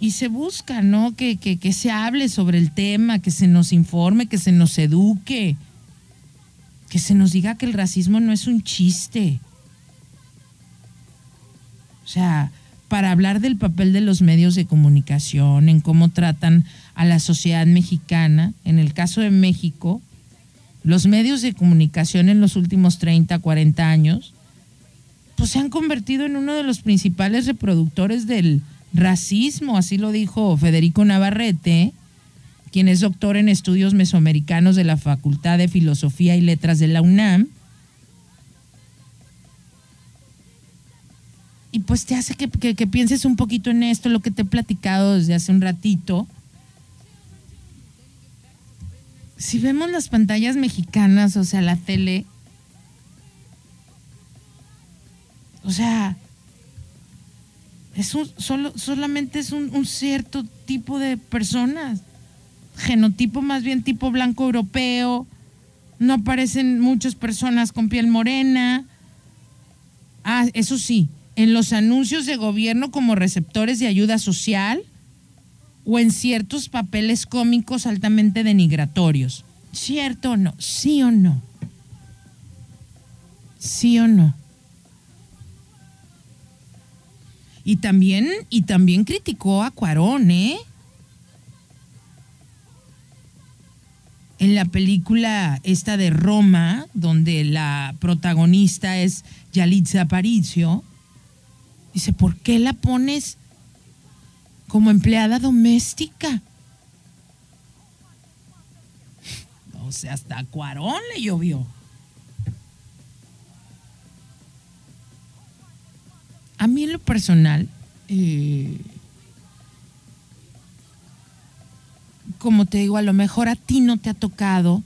y se busca, ¿no? Que, que, que se hable sobre el tema, que se nos informe, que se nos eduque, que se nos diga que el racismo no es un chiste. O sea, para hablar del papel de los medios de comunicación, en cómo tratan a la sociedad mexicana, en el caso de México, los medios de comunicación en los últimos 30, 40 años, pues se han convertido en uno de los principales reproductores del racismo, así lo dijo Federico Navarrete, quien es doctor en estudios mesoamericanos de la Facultad de Filosofía y Letras de la UNAM. Y pues te hace que, que- que pienses un poquito en esto, lo que te he platicado desde hace un ratito. Si vemos las pantallas mexicanas, o sea, la tele, o sea, Es un, solo, solamente es un, un cierto tipo de personas. Genotipo más bien tipo blanco europeo. No aparecen muchas personas con piel morena. Ah, eso sí, en los anuncios de gobierno como receptores de ayuda social o en ciertos papeles cómicos altamente denigratorios. ¿Cierto o no? ¿Sí o no? ¿Sí o no? Y también, y también criticó a Cuarón, ¿eh? En la película esta de Roma, donde la protagonista es Yalitza Aparicio, dice, ¿por qué la pones como empleada doméstica? O sea, hasta a Cuarón le llovió. A mí en lo personal, eh, como te digo, a lo mejor a ti no te ha tocado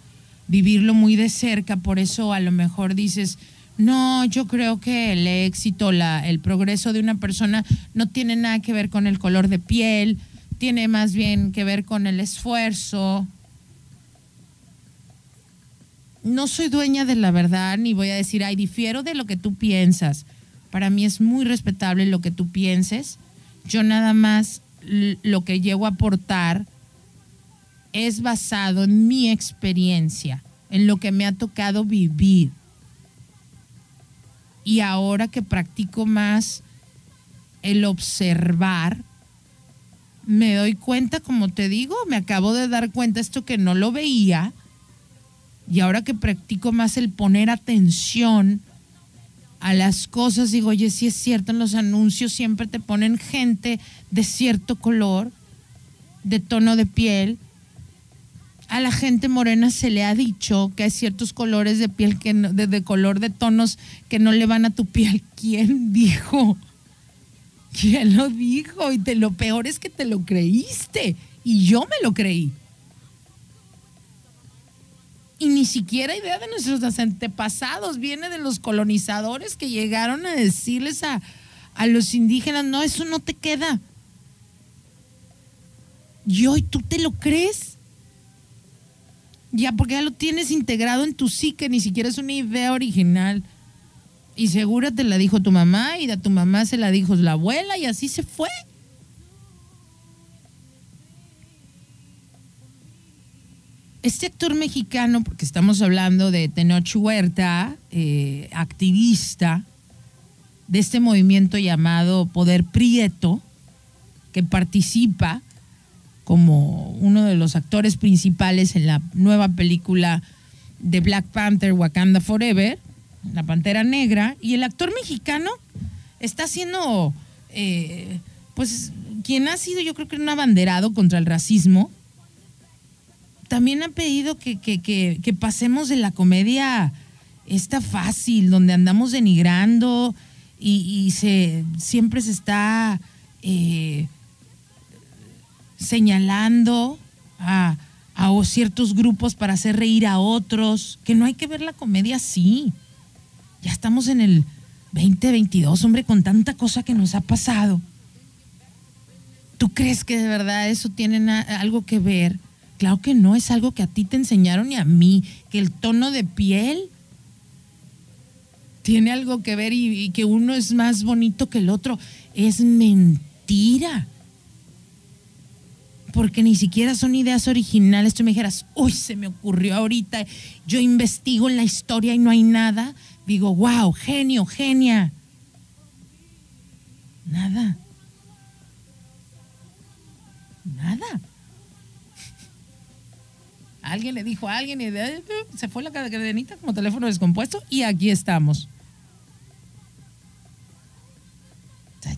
vivirlo muy de cerca, por eso a lo mejor dices, no, yo creo que el éxito, la, el progreso de una persona no tiene nada que ver con el color de piel, tiene más bien que ver con el esfuerzo. No soy dueña de la verdad ni voy a decir, ay, difiero de lo que tú piensas. Para mí es muy respetable lo que tú pienses. Yo nada más lo que llego a aportar es basado en mi experiencia, en lo que me ha tocado vivir. Y ahora que practico más el observar, me doy cuenta, como te digo, me acabo de dar cuenta esto que no lo veía. Y ahora que practico más el poner atención a las cosas, digo, oye, sí es cierto, en los anuncios siempre te ponen gente de cierto color, de tono de piel. A la gente morena se le ha dicho que hay ciertos colores de piel que no- de, de color de tonos que no le van a tu piel. ¿Quién dijo? ¿Quién lo dijo? Y te, lo peor es que te lo creíste. Y yo me lo creí. Y ni siquiera idea de nuestros antepasados, viene de los colonizadores que llegaron a decirles a, a los indígenas, no, eso no te queda. Y hoy tú te lo crees. Ya, porque ya lo tienes integrado en tu psique, ni siquiera es una idea original. Y segura te la dijo tu mamá y a tu mamá se la dijo la abuela y así se fue. Este actor mexicano, porque estamos hablando de Tenoch Huerta, eh, activista de este movimiento llamado Poder Prieto, que participa como uno de los actores principales en la nueva película de Black Panther Wakanda Forever, la Pantera Negra, y el actor mexicano está siendo, eh, pues, quien ha sido yo creo que un abanderado contra el racismo, también ha pedido que, que- que- pasemos de la comedia esta fácil, donde andamos denigrando y, y se, siempre se está eh, señalando a, a ciertos grupos para hacer reír a otros, que no hay que ver la comedia así. Ya estamos en el 2022, hombre, con tanta cosa que nos ha pasado. ¿Tú crees que de verdad eso tiene algo que ver? Claro que no, es algo que a ti te enseñaron y a mí, que el tono de piel tiene algo que ver y, y que uno es más bonito que el otro. Es mentira. Porque ni siquiera son ideas originales. Tú me dijeras, uy, se me ocurrió ahorita. Yo investigo en la historia y no hay nada. Digo, wow, genio, genia. Nada. Nada. Alguien le dijo a alguien y de- se fue la cadenita como teléfono descompuesto y aquí estamos.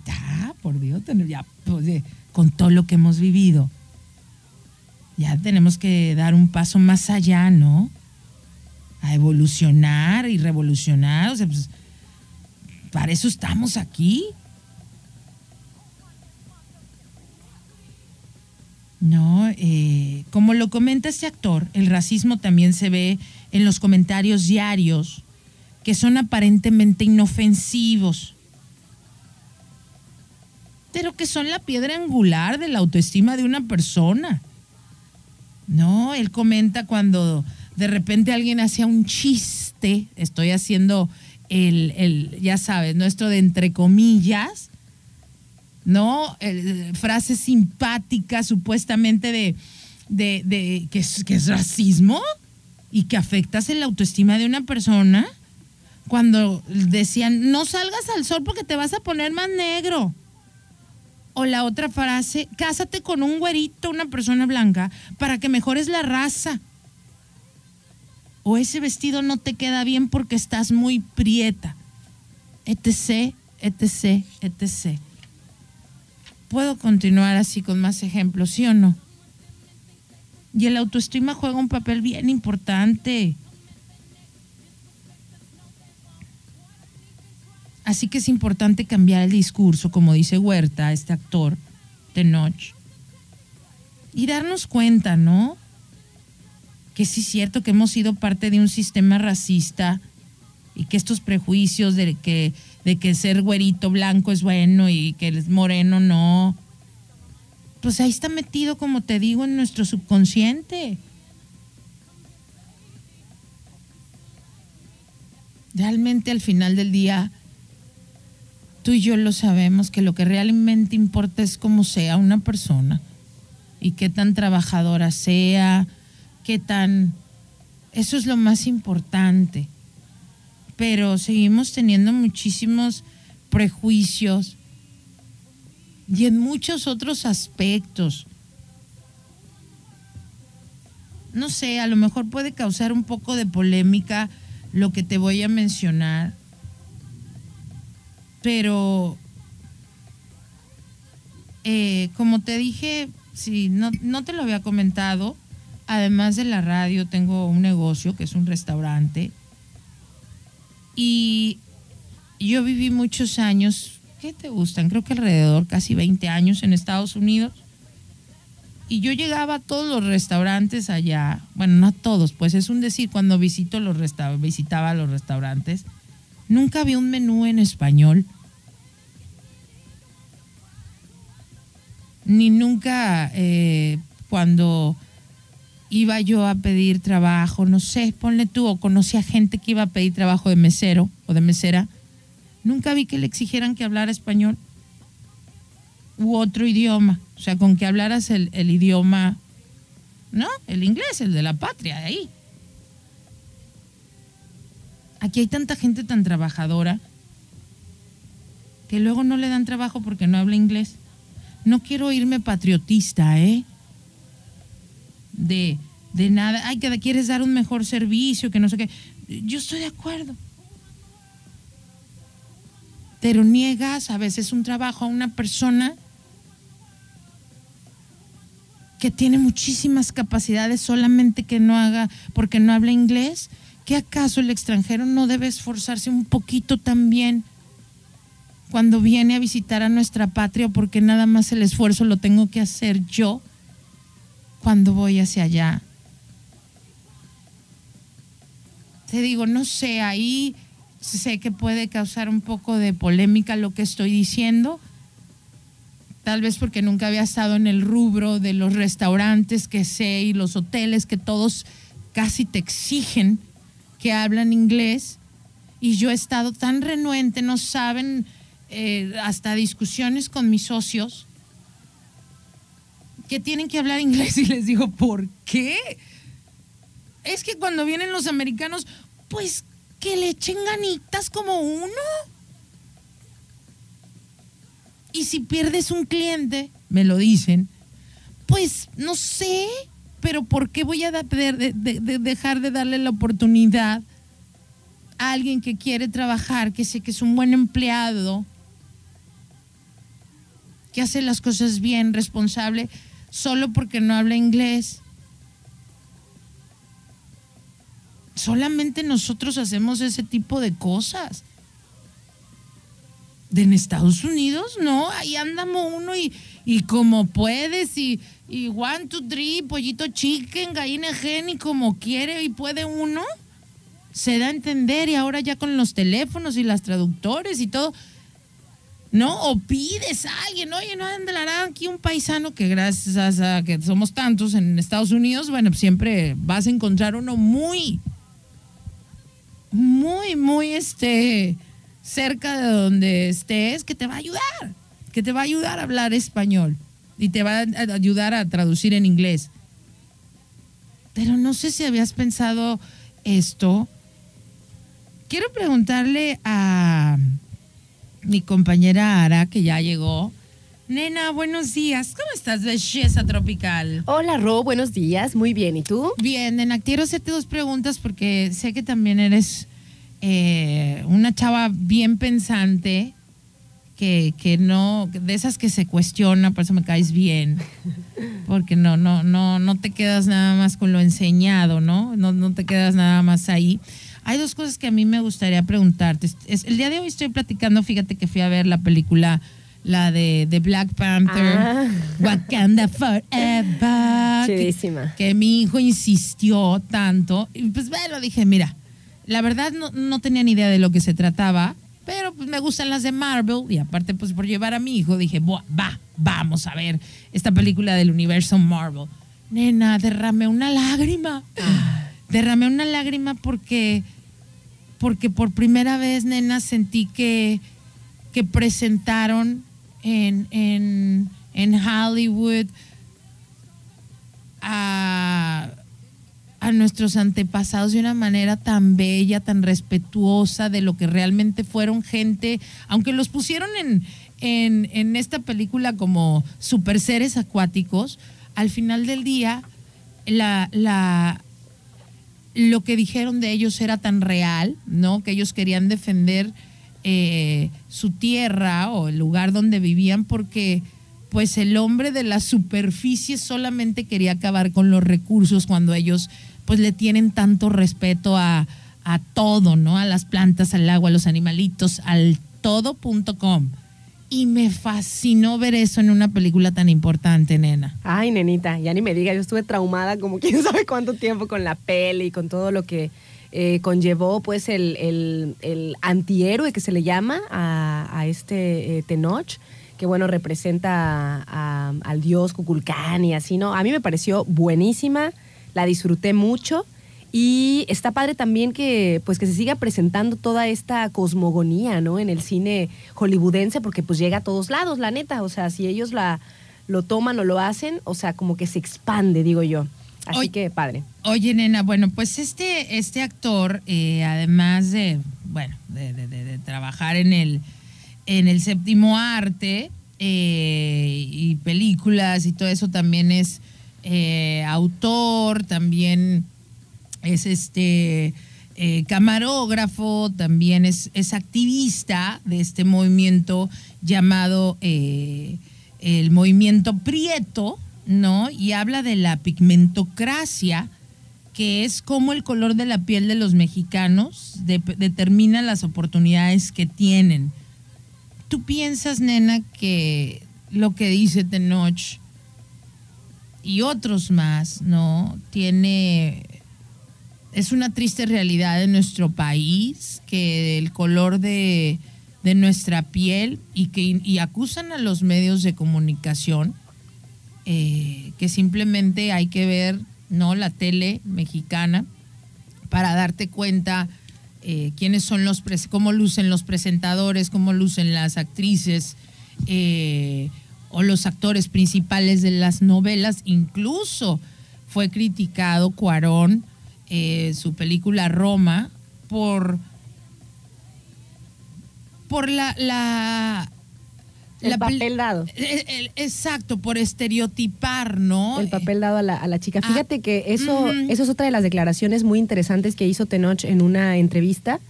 Ya, por Dios, ya, pues, con todo lo que hemos vivido, ya tenemos que dar un paso más allá, ¿no? A evolucionar y revolucionar. O sea, pues, para eso estamos aquí. No, eh, como lo comenta este actor, el racismo también se ve en los comentarios diarios que son aparentemente inofensivos. pero que son la piedra angular de la autoestima de una persona. No, él comenta cuando de repente alguien hacía un chiste, estoy haciendo el, el ya sabes, nuestro de entre comillas, ¿no? El- frases simpáticas supuestamente de, de, de- que, es, que es racismo y que afectas en la autoestima de una persona. Cuando decían, no salgas al sol porque te vas a poner más negro. O la otra frase, cásate con un güerito, una persona blanca, para que mejores la raza. O ese vestido no te queda bien porque estás muy prieta. Etc, etc, etc. Puedo continuar así con más ejemplos, ¿sí o no? Y el autoestima juega un papel bien importante. Así que es importante cambiar el discurso, como dice Huerta, este actor de Noche. Y darnos cuenta, ¿no? Que sí es cierto que hemos sido parte de un sistema racista y que estos prejuicios de que, de que ser güerito blanco es bueno y que es moreno no, pues ahí está metido, como te digo, en nuestro subconsciente. Realmente al final del día, tú y yo lo sabemos, que lo que realmente importa es cómo sea una persona y qué tan trabajadora sea, qué tan... Eso es lo más importante. Pero seguimos teniendo muchísimos prejuicios y en muchos otros aspectos. No sé, a lo mejor puede causar un poco de polémica lo que te voy a mencionar, pero eh, como te dije, si no, no te lo había comentado, además de la radio tengo un negocio que es un restaurante y yo viví muchos años, ¿qué te gustan? Creo que alrededor casi 20 años en Estados Unidos. Y yo llegaba a todos los restaurantes allá, bueno, no a todos, pues es un decir, cuando visito los visitaba los restaurantes, nunca había un menú en español. Ni nunca eh, cuando iba yo a pedir trabajo, no sé, ponle tú, o conocía gente que iba a pedir trabajo de mesero o de mesera, nunca vi que le exigieran que hablara español u otro idioma, o sea, con que hablaras el, el idioma, ¿no? El inglés, el de la patria, de ahí. Aquí hay tanta gente tan trabajadora que luego no le dan trabajo porque no habla inglés. No quiero irme patriotista, ¿eh? de, de nada, ay, que quieres dar un mejor servicio, que no sé qué. Yo estoy de acuerdo. Pero niegas a veces un trabajo a una persona que tiene muchísimas capacidades solamente que no haga, porque no habla inglés. ¿Qué acaso el extranjero no debe esforzarse un poquito también cuando viene a visitar a nuestra patria? Porque nada más el esfuerzo lo tengo que hacer yo cuando voy hacia allá. Te digo, no sé, ahí sé que puede causar un poco de polémica lo que estoy diciendo. Tal vez porque nunca había estado en el rubro de los restaurantes que sé y los hoteles que todos casi te exigen que hablan inglés. Y yo he estado tan renuente, no saben, eh, hasta discusiones con mis socios que tienen que hablar inglés y les digo, ¿por qué? Es que cuando vienen los americanos, pues que le echen ganitas como uno. Y si pierdes un cliente, me lo dicen, pues no sé, pero ¿por qué voy a da- de- de- de- dejar de darle la oportunidad a alguien que quiere trabajar, que sé que es un buen empleado, que hace las cosas bien, responsable, solo porque no habla inglés? Solamente nosotros hacemos ese tipo de cosas. De en Estados Unidos, no, ahí andamos uno y, y como puedes, y, y one, two, three, pollito chicken, gallina gen, y como quiere y puede uno, se da a entender, y ahora ya con los teléfonos y las traductores y todo, ¿no? O pides a alguien, oye, no andará aquí un paisano que gracias a que somos tantos en Estados Unidos, bueno, siempre vas a encontrar uno muy, muy, muy, este, cerca de donde estés, que te va a ayudar, que te va a ayudar a hablar español y te va a ayudar a traducir en inglés. Pero no sé si habías pensado esto. Quiero preguntarle a mi compañera Ara, que ya llegó. Nena, buenos días. ¿Cómo estás, belleza tropical? Hola, Ro, buenos días. Muy bien, ¿y tú? Bien, nena, quiero hacerte dos preguntas porque sé que también eres eh, una chava bien pensante, que, que no, de esas que se cuestiona, por eso me caes bien. Porque no, no, no, no te quedas nada más con lo enseñado, ¿no? No, no te quedas nada más ahí. Hay dos cosas que a mí me gustaría preguntarte. Es- el día de hoy estoy platicando, fíjate que fui a ver la película, la de, de Black Panther, Ah. Wakanda Forever. que- Chidísima. que mi hijo insistió tanto. Y pues bueno, dije, mira, la verdad no, no tenía ni idea de lo que se trataba, pero pues me gustan las de Marvel y aparte pues por llevar a mi hijo dije, "Buah, va, vamos a ver esta película del universo Marvel. Nena, derramé una lágrima. Derramé una lágrima porque porque por primera vez, nena, sentí que, que presentaron en, en, en Hollywood a, a nuestros antepasados de una manera tan bella, tan respetuosa de lo que realmente fueron gente, aunque los pusieron en, en, esta película como super seres acuáticos, al final del día la, la, lo que dijeron de ellos era tan real, ¿no? Que ellos querían defender eh, su tierra o el lugar donde vivían porque pues el hombre de la superficie solamente quería acabar con los recursos cuando ellos pues le tienen tanto respeto a, a todo, ¿no? A las plantas, al agua, a los animalitos, al todo.com. Y me fascinó ver eso en una película tan importante, nena. Ay, nenita, ya ni me diga, yo estuve traumada como quién sabe cuánto tiempo con la peli y con todo lo que eh, conllevó pues el, el- el antihéroe que se le llama a, a este eh, Tenoch, que bueno, representa al dios Kukulcán y así, ¿no? A mí me pareció buenísima, la disfruté mucho. Y está padre también que pues que se siga presentando toda esta cosmogonía, ¿no? En el cine hollywoodense, porque pues llega a todos lados, la neta. O sea, si ellos la, lo toman o lo hacen, o sea, como que se expande, digo yo. Así que padre. Oye, nena, bueno, pues este, este actor, eh, además de, bueno, de, de- de- de trabajar en el, en el séptimo arte eh, y películas y todo eso, también es eh, autor, también es este eh, camarógrafo, también es, es activista de este movimiento llamado eh, el movimiento Prieto, ¿no? Y habla de la pigmentocracia, que es como el color de la piel de los mexicanos de- determina las oportunidades que tienen. ¿Tú piensas, nena, que lo que dice Tenoch y otros más, ¿no? Tiene es una triste realidad en nuestro país que el color de, de nuestra piel y que y acusan a los medios de comunicación eh, que simplemente hay que ver no la tele mexicana para darte cuenta eh, quiénes son los cómo lucen los presentadores cómo lucen las actrices eh, o los actores principales de las novelas incluso fue criticado Cuarón eh, su película Roma por por la la El la papel dado. el- el- exacto por estereotipar no El papel dado a la, a la chica. Ah, Fíjate que eso, eso es otra de las declaraciones muy interesantes que hizo Tenoch en una entrevista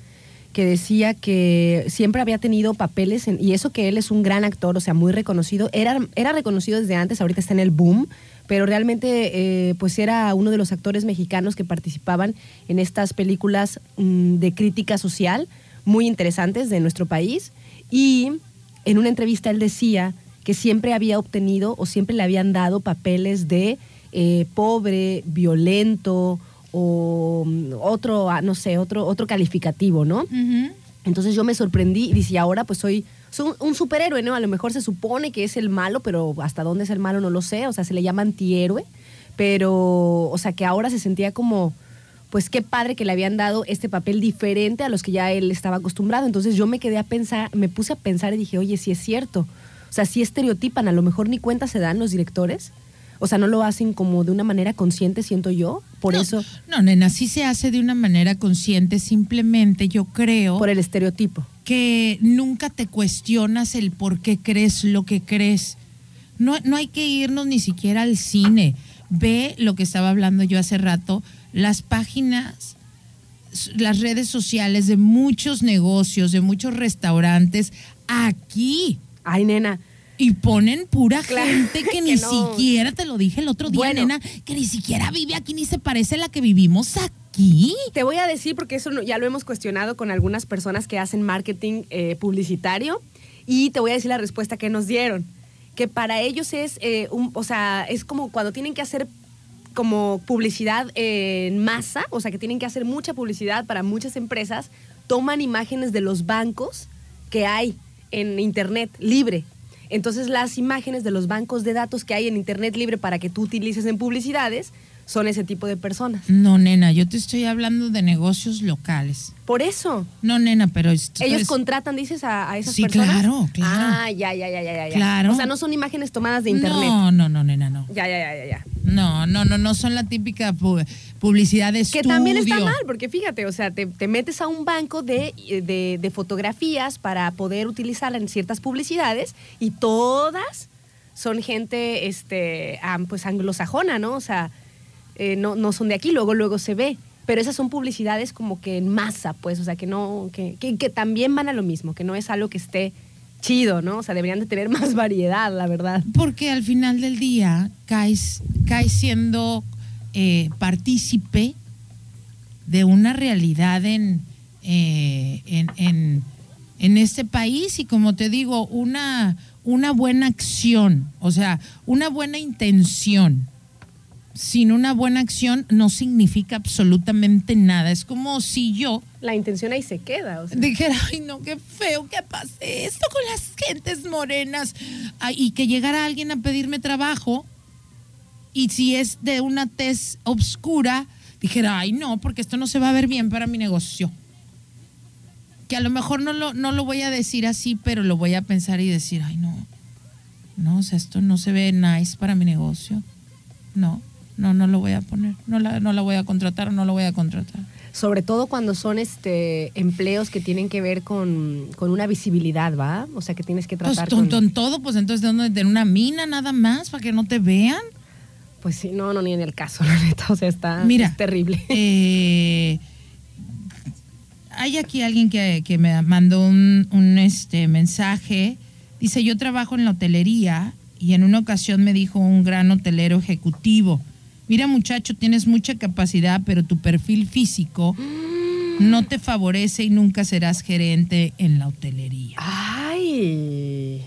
que decía que siempre había tenido papeles, y eso que él es un gran actor, o sea, muy reconocido, era, era reconocido desde antes, ahorita está en el boom, pero realmente eh, pues era uno de los actores mexicanos que participaban en estas películas mm, de crítica social muy interesantes de nuestro país, y en una entrevista él decía que siempre había obtenido o siempre le habían dado papeles de eh, pobre, violento o mm, otro, ah, no sé, otro, otro calificativo, ¿no? Entonces yo me sorprendí y dije, ahora pues soy un, un superhéroe, ¿no? A lo mejor se supone que es el malo, pero hasta dónde es el malo no lo sé, o sea, se le llama antihéroe, pero, o sea, que ahora se sentía como, pues qué padre que le habían dado este papel diferente a los que ya él estaba acostumbrado. Entonces yo me quedé a pensar, me puse a pensar y dije, oye, sí es cierto. O sea, sí estereotipan, a lo mejor ni cuenta se dan los directores. O sea, no lo hacen como de una manera consciente, siento yo. Por No, eso, No, nena, sí se hace de una manera consciente, simplemente yo creo por el estereotipo. que nunca te cuestionas el por qué crees lo que crees. No, no hay que irnos ni siquiera al cine. Ve lo que estaba hablando yo hace rato, las páginas, las redes sociales de muchos negocios, de muchos restaurantes aquí. Ay, nena, Y ponen pura Claro gente que que ni no. siquiera, te lo dije el otro día, Bueno. nena, que ni siquiera vive aquí ni se parece a la que vivimos aquí. Te voy a decir, porque eso ya lo hemos cuestionado con algunas personas que hacen marketing eh, publicitario, y te voy a decir la respuesta que nos dieron. Que para ellos es, eh, un, o sea, es como cuando tienen que hacer como publicidad en masa, o sea, que tienen que hacer mucha publicidad para muchas empresas, toman imágenes de los bancos que hay en Internet libre. Entonces las imágenes de los bancos de datos que hay en Internet libre para que tú utilices en publicidades son ese tipo de personas. No, nena, yo te estoy hablando de negocios locales. Por eso. No, nena, pero esto Ellos es- contratan, dices, a, a esas Sí, personas. claro, claro. Ah, ya, ya, ya, ya, ya. Claro. O sea, no son imágenes tomadas de internet. No, no, no, nena, no. Ya, ya, ya, ya, ya. No, no, no, no son la típica pu- publicidad de Que estudio. también está mal, porque fíjate, o sea, te, te metes a un banco de, de, de fotografías para poder utilizarla en ciertas publicidades y todas son gente, este, pues anglosajona, ¿no? O sea, eh, no, no son de aquí, luego, luego se ve. Pero esas son publicidades como que en masa, pues, o sea, que no, que, que, también van a lo mismo, que no es algo que esté chido, ¿no? O sea, deberían de tener más variedad, la verdad. Porque al final del día caes, caes siendo eh, partícipe de una realidad en, eh, en, en- en este país y como te digo, una, una buena acción, o sea, una buena intención. Sin una buena acción no significa absolutamente nada. Es como si yo La intención ahí se queda, o sea. dijera, ay no, qué feo que pase esto con las gentes morenas. Ay, y que llegara alguien a pedirme trabajo y si es de una tez obscura, dijera, ay no, porque esto no se va a ver bien para mi negocio. Que a lo mejor no lo, no lo voy a decir así, pero lo voy a pensar y decir, ay no, no, o sea, esto no se ve nice para mi negocio. No, no, no lo voy a poner, no la, no la voy a contratar o no lo voy a contratar. Sobre todo cuando son este empleos que tienen que ver con, con una visibilidad, ¿va? O sea, que tienes que Pues tratar ton, con... todo, pues entonces de dónde, de una mina nada más para que no te vean. Pues sí, no, no, ni en el caso, la neta. O sea, está Mira, es terrible. eh, hay aquí alguien que, que me mandó un, un, este mensaje. Dice, yo trabajo en la hotelería y en una ocasión me dijo un gran hotelero ejecutivo, mira muchacho, tienes mucha capacidad, pero tu perfil físico no te favorece y nunca serás gerente en la hotelería. Ay.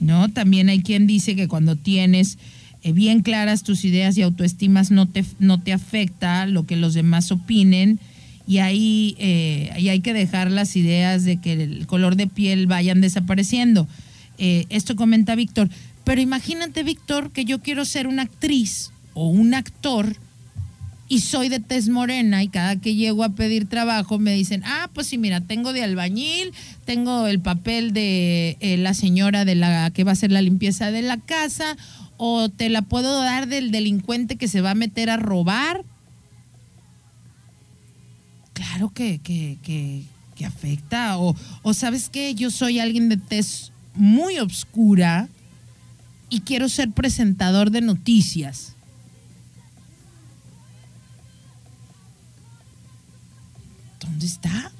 ¿no? También hay quien dice que cuando tienes eh, bien claras tus ideas y autoestimas no te, no te afecta lo que los demás opinen y ahí, eh, ahí hay que dejar las ideas de que el color de piel vayan desapareciendo. Eh, esto comenta Víctor. Pero imagínate, Víctor, que yo quiero ser una actriz o un actor y soy de tez morena y cada que llego a pedir trabajo me dicen, ah, pues sí, mira, tengo de albañil, tengo el papel de eh, la señora de la que va a hacer la limpieza de la casa o te la puedo dar del delincuente que se va a meter a robar. Claro que, que, que, que afecta. O, o sabes que yo soy alguien de tez muy oscura y quiero ser presentador de noticias. ¿Dónde está?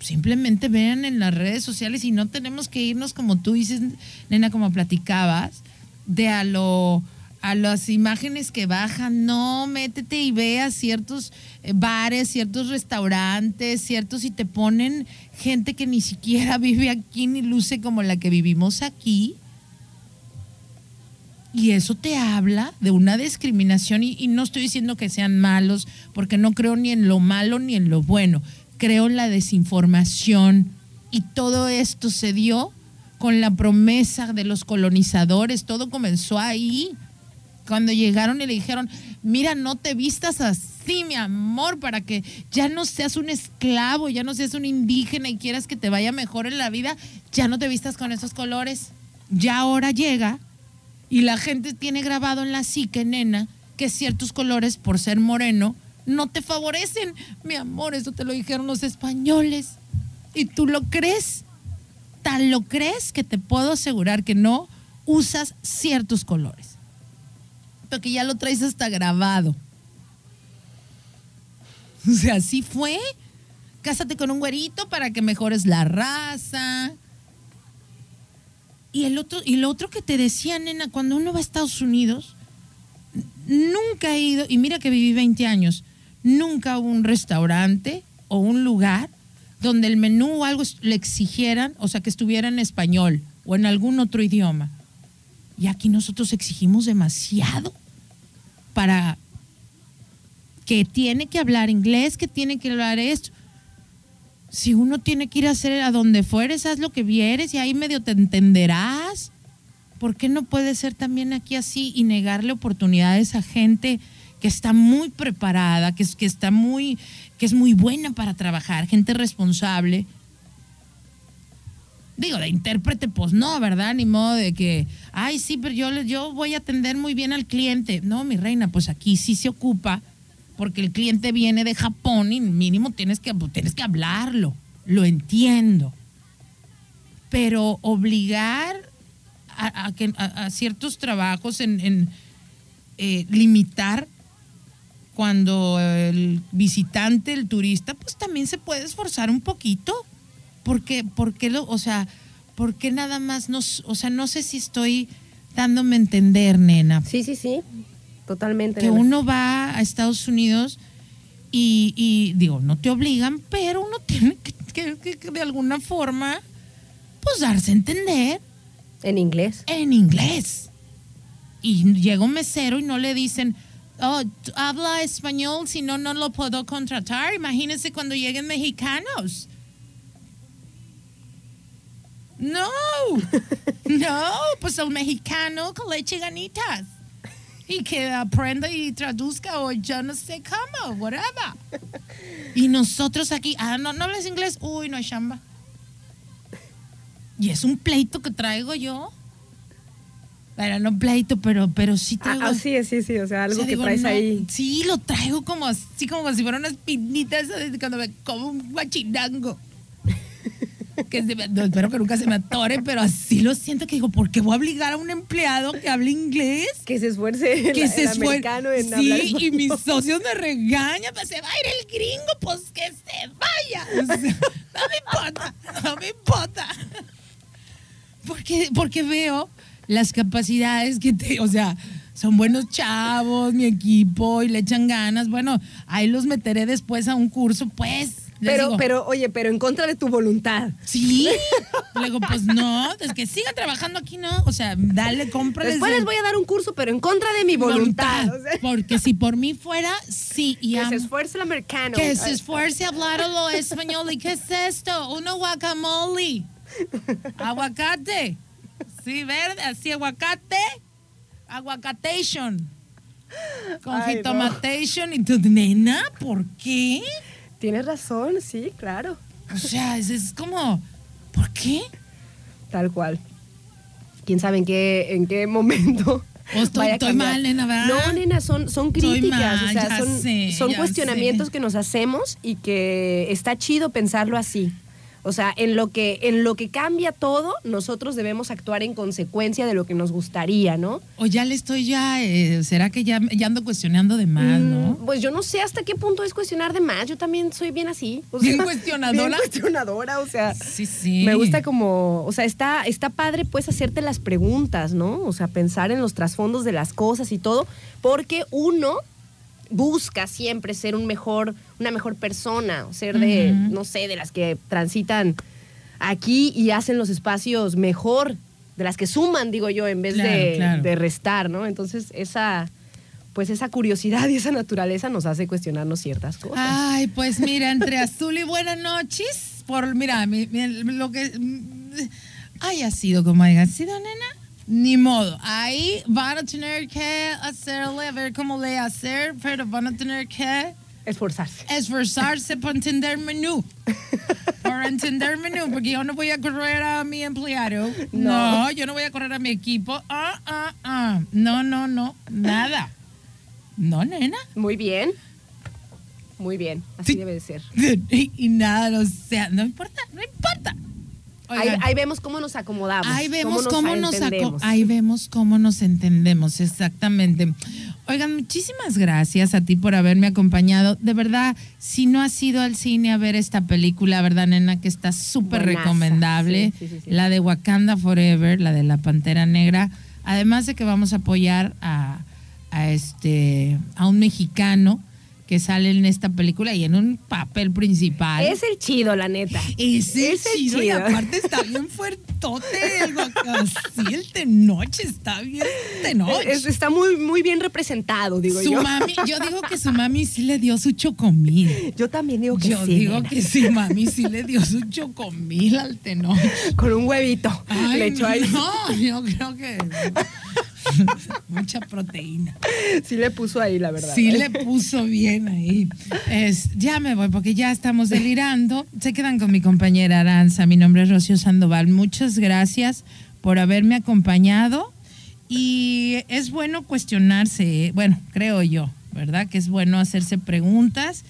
Simplemente vean en las redes sociales y no tenemos que irnos como tú dices, nena, como platicabas, de a lo a las imágenes que bajan, no, métete y ve a ciertos eh, bares, ciertos restaurantes, ciertos y te ponen gente que ni siquiera vive aquí ni luce como la que vivimos aquí. Y eso te habla de una discriminación y, no estoy diciendo que sean malos, porque no creo ni en lo malo ni en lo bueno. Creo en la desinformación y todo esto se dio con la promesa de los colonizadores, todo comenzó ahí. Cuando llegaron y le dijeron, mira, no te vistas así, mi amor, para que ya no seas un esclavo, ya no seas un indígena y quieras que te vaya mejor en la vida, ya no te vistas con esos colores. Ya ahora llega y la gente tiene grabado en la psique, nena, que ciertos colores, por ser moreno, no te favorecen. Mi amor, eso te lo dijeron los españoles. ¿Y tú lo crees? Tal lo crees que te puedo asegurar que no usas ciertos colores. Porque ya lo traes hasta grabado. O sea, así fue. Cásate con un güerito para que mejores la raza. Y el otro, y lo otro que te decía, nena, cuando uno va a Estados Unidos, nunca he ido, y mira que viví 20 años, nunca hubo un restaurante o un lugar donde el menú o algo le exigieran, o sea, que estuviera en español o en algún otro idioma. Y aquí nosotros exigimos demasiado para que tiene que hablar inglés, que tiene que hablar esto. Si uno tiene que ir a hacer a donde fueres, haz lo que vieres y ahí medio te entenderás. ¿Por qué no puede ser también aquí así y negarle oportunidades a gente que está muy preparada, que, es, que está muy, que es muy buena para trabajar, gente responsable? Digo, de intérprete, pues no, ¿verdad? Ni modo de que, ay, sí, pero yo, yo voy a atender muy bien al cliente. No, mi reina, pues aquí sí se ocupa, porque el cliente viene de Japón y mínimo tienes que, pues, tienes que hablarlo. Lo entiendo. Pero obligar a, que, a, ciertos trabajos en, en, eh, limitar cuando el visitante, el turista, pues también se puede esforzar un poquito. Porque, porque lo, o sea, ¿por qué nada más nos, o sea, no sé si estoy dándome a entender, nena, Sí, sí, sí. Totalmente. que uno va a Estados Unidos y, y, digo, no te obligan, pero uno tiene que, que- que- que de alguna forma, pues darse a entender En inglés. en inglés. Y llega un mesero y no le dicen, oh, habla español, si no, no lo puedo contratar. Imagínense cuando lleguen mexicanos. No, no, pues el mexicano que le eche ganitas. Y que aprenda y traduzca o yo no sé cómo, whatever. Y nosotros aquí, ah, no, no hablas inglés, uy, no hay chamba. Y es un pleito que traigo yo. Pero no pleito, pero, pero sí Ah, traigo. ah, sí, sí, sí. O sea, algo o sea, que digo, traes no, ahí. Sí, lo traigo como así, como si fuera una espinita esa de cuando me como un guachinango. Que se me- no, espero que nunca se me atore, pero así lo siento que digo, ¿por qué voy a obligar a un empleado que hable inglés? Que se esfuerce el, que se el americano en sí, y mis socios me regañan, pues se va a ir el gringo, pues que se vaya. O sea, no me importa, no me importa. Porque, porque veo las capacidades que te, o sea, son buenos chavos, mi equipo, y le echan ganas. Bueno, ahí los meteré después a un curso, pues. Pero, digo, pero, oye, pero en contra de tu voluntad. Sí. Le digo, pues no, es que sigan trabajando aquí, ¿no? O sea, dale, cómprales. Después el- les voy a dar un curso, pero en contra de mi voluntad. o sea, Porque si por mí fuera, sí. Y que se esfuerce el americano. que se esfuerce a hablar lo español. ¿Y qué es esto? Una guacamole. Aguacate. Sí, verde, así aguacate. Aguacatation. Con no. jitomatation. Y tú, nena, ¿por qué? Tienes razón, sí, claro. O sea, es, es como, ¿por qué? Tal cual. Quién sabe en qué, en qué momento. O estoy- a estoy mal, nena, ¿verdad? No, nena, son, son críticas. mal, o sea, son, sé, son cuestionamientos sé. que nos hacemos y que está chido pensarlo así. O sea, en lo que, en lo que cambia todo, nosotros debemos actuar en consecuencia de lo que nos gustaría, ¿no? O ya le estoy ya, eh, ¿será que ya, ya ando cuestionando de más, no? Mm, Pues yo no sé hasta qué punto es cuestionar de más. Yo también soy bien así. o Bien sea, cuestionadora. Bien cuestionadora, o sea. Sí, sí. Me gusta como, o sea, está, está padre pues hacerte las preguntas, ¿no? O sea, pensar en los trasfondos de las cosas y todo, porque uno busca siempre ser un mejor, una mejor persona, ser de, no sé, de las que transitan aquí y hacen los espacios mejor, de las que suman, digo yo, en vez Claro, de, claro. de restar, ¿no? Entonces, esa, pues esa curiosidad y esa naturaleza nos hace cuestionarnos ciertas cosas. Ay, pues mira, entre azul y buenas noches, por, mira, mi- mi- lo que, mm, haya sido como haya sido, nena, ni modo. Ahí van a tener que hacerle, a ver cómo le hacer, pero van a tener que Esforzarse. esforzarse por entender menú. Por entender menú, porque yo no voy a correr a mi empleado. No, No. yo no voy a correr a mi equipo. Ah, ah, ah. No, no, no, nada. No, nena. Muy bien. Muy bien. Así Sí. debe de ser. Y, y nada, o sea, no importa, no importa. Ahí, vemos cómo nos acomodamos. Ahí vemos cómo cómo nos, entendemos. ahí vemos cómo nos entendemos, exactamente. Oigan, muchísimas gracias a ti por haberme acompañado. De verdad, si no has ido al cine a ver esta película, ¿verdad, nena? Que está súper recomendable. sí, sí, sí, sí. La de Wakanda Forever, la de la Pantera Negra. Además de que vamos a apoyar a, a este a un mexicano que sale en esta película y en un papel principal. Es el chido, la neta. Es el chido, y aparte está bien fuertote el guacasí, el tenoch está bien. Es- está muy, muy bien representado, digo su yo. mami, yo digo que su mami sí le dio su chocomil. Yo también digo que Yo sí. digo nena. que su mami sí le dio su chocomil al tenoch. Con un huevito. Ay, le echó ahí. no, yo creo que mucha proteína. Sí le puso ahí, la verdad. Sí le puso bien ahí. Es, ya me voy porque ya estamos delirando. Se quedan con mi compañera Aranza. Mi nombre es Rocío Sandoval. Muchas gracias por haberme acompañado. Y es bueno cuestionarse, bueno, creo yo, ¿verdad? Que es bueno hacerse preguntas.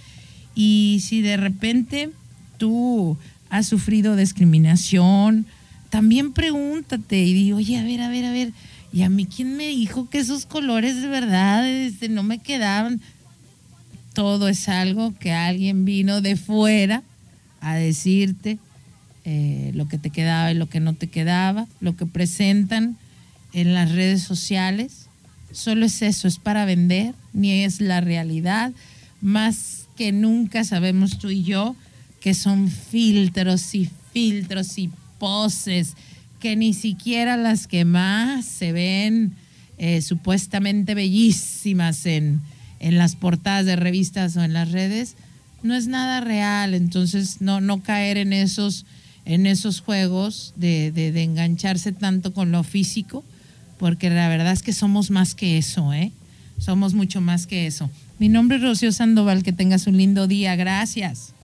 Y si de repente tú has sufrido discriminación, también pregúntate y di, oye, a ver, a ver, a ver, ¿y a mí quién me dijo que esos colores de verdad este, no me quedaban? Todo es algo que alguien vino de fuera a decirte eh, lo que te quedaba y lo que no te quedaba, lo que presentan en las redes sociales. Solo es eso, es para vender, ni es la realidad. Más que nunca sabemos tú y yo que son filtros y filtros y poses que ni siquiera las que más se ven eh, supuestamente bellísimas en, en las portadas de revistas o en las redes, no es nada real. Entonces, no, no caer en esos, en esos juegos de, de- de engancharse tanto con lo físico, porque la verdad es que somos más que eso, ¿eh? Somos mucho más que eso. Mi nombre es Rocío Sandoval, que tengas un lindo día. Gracias.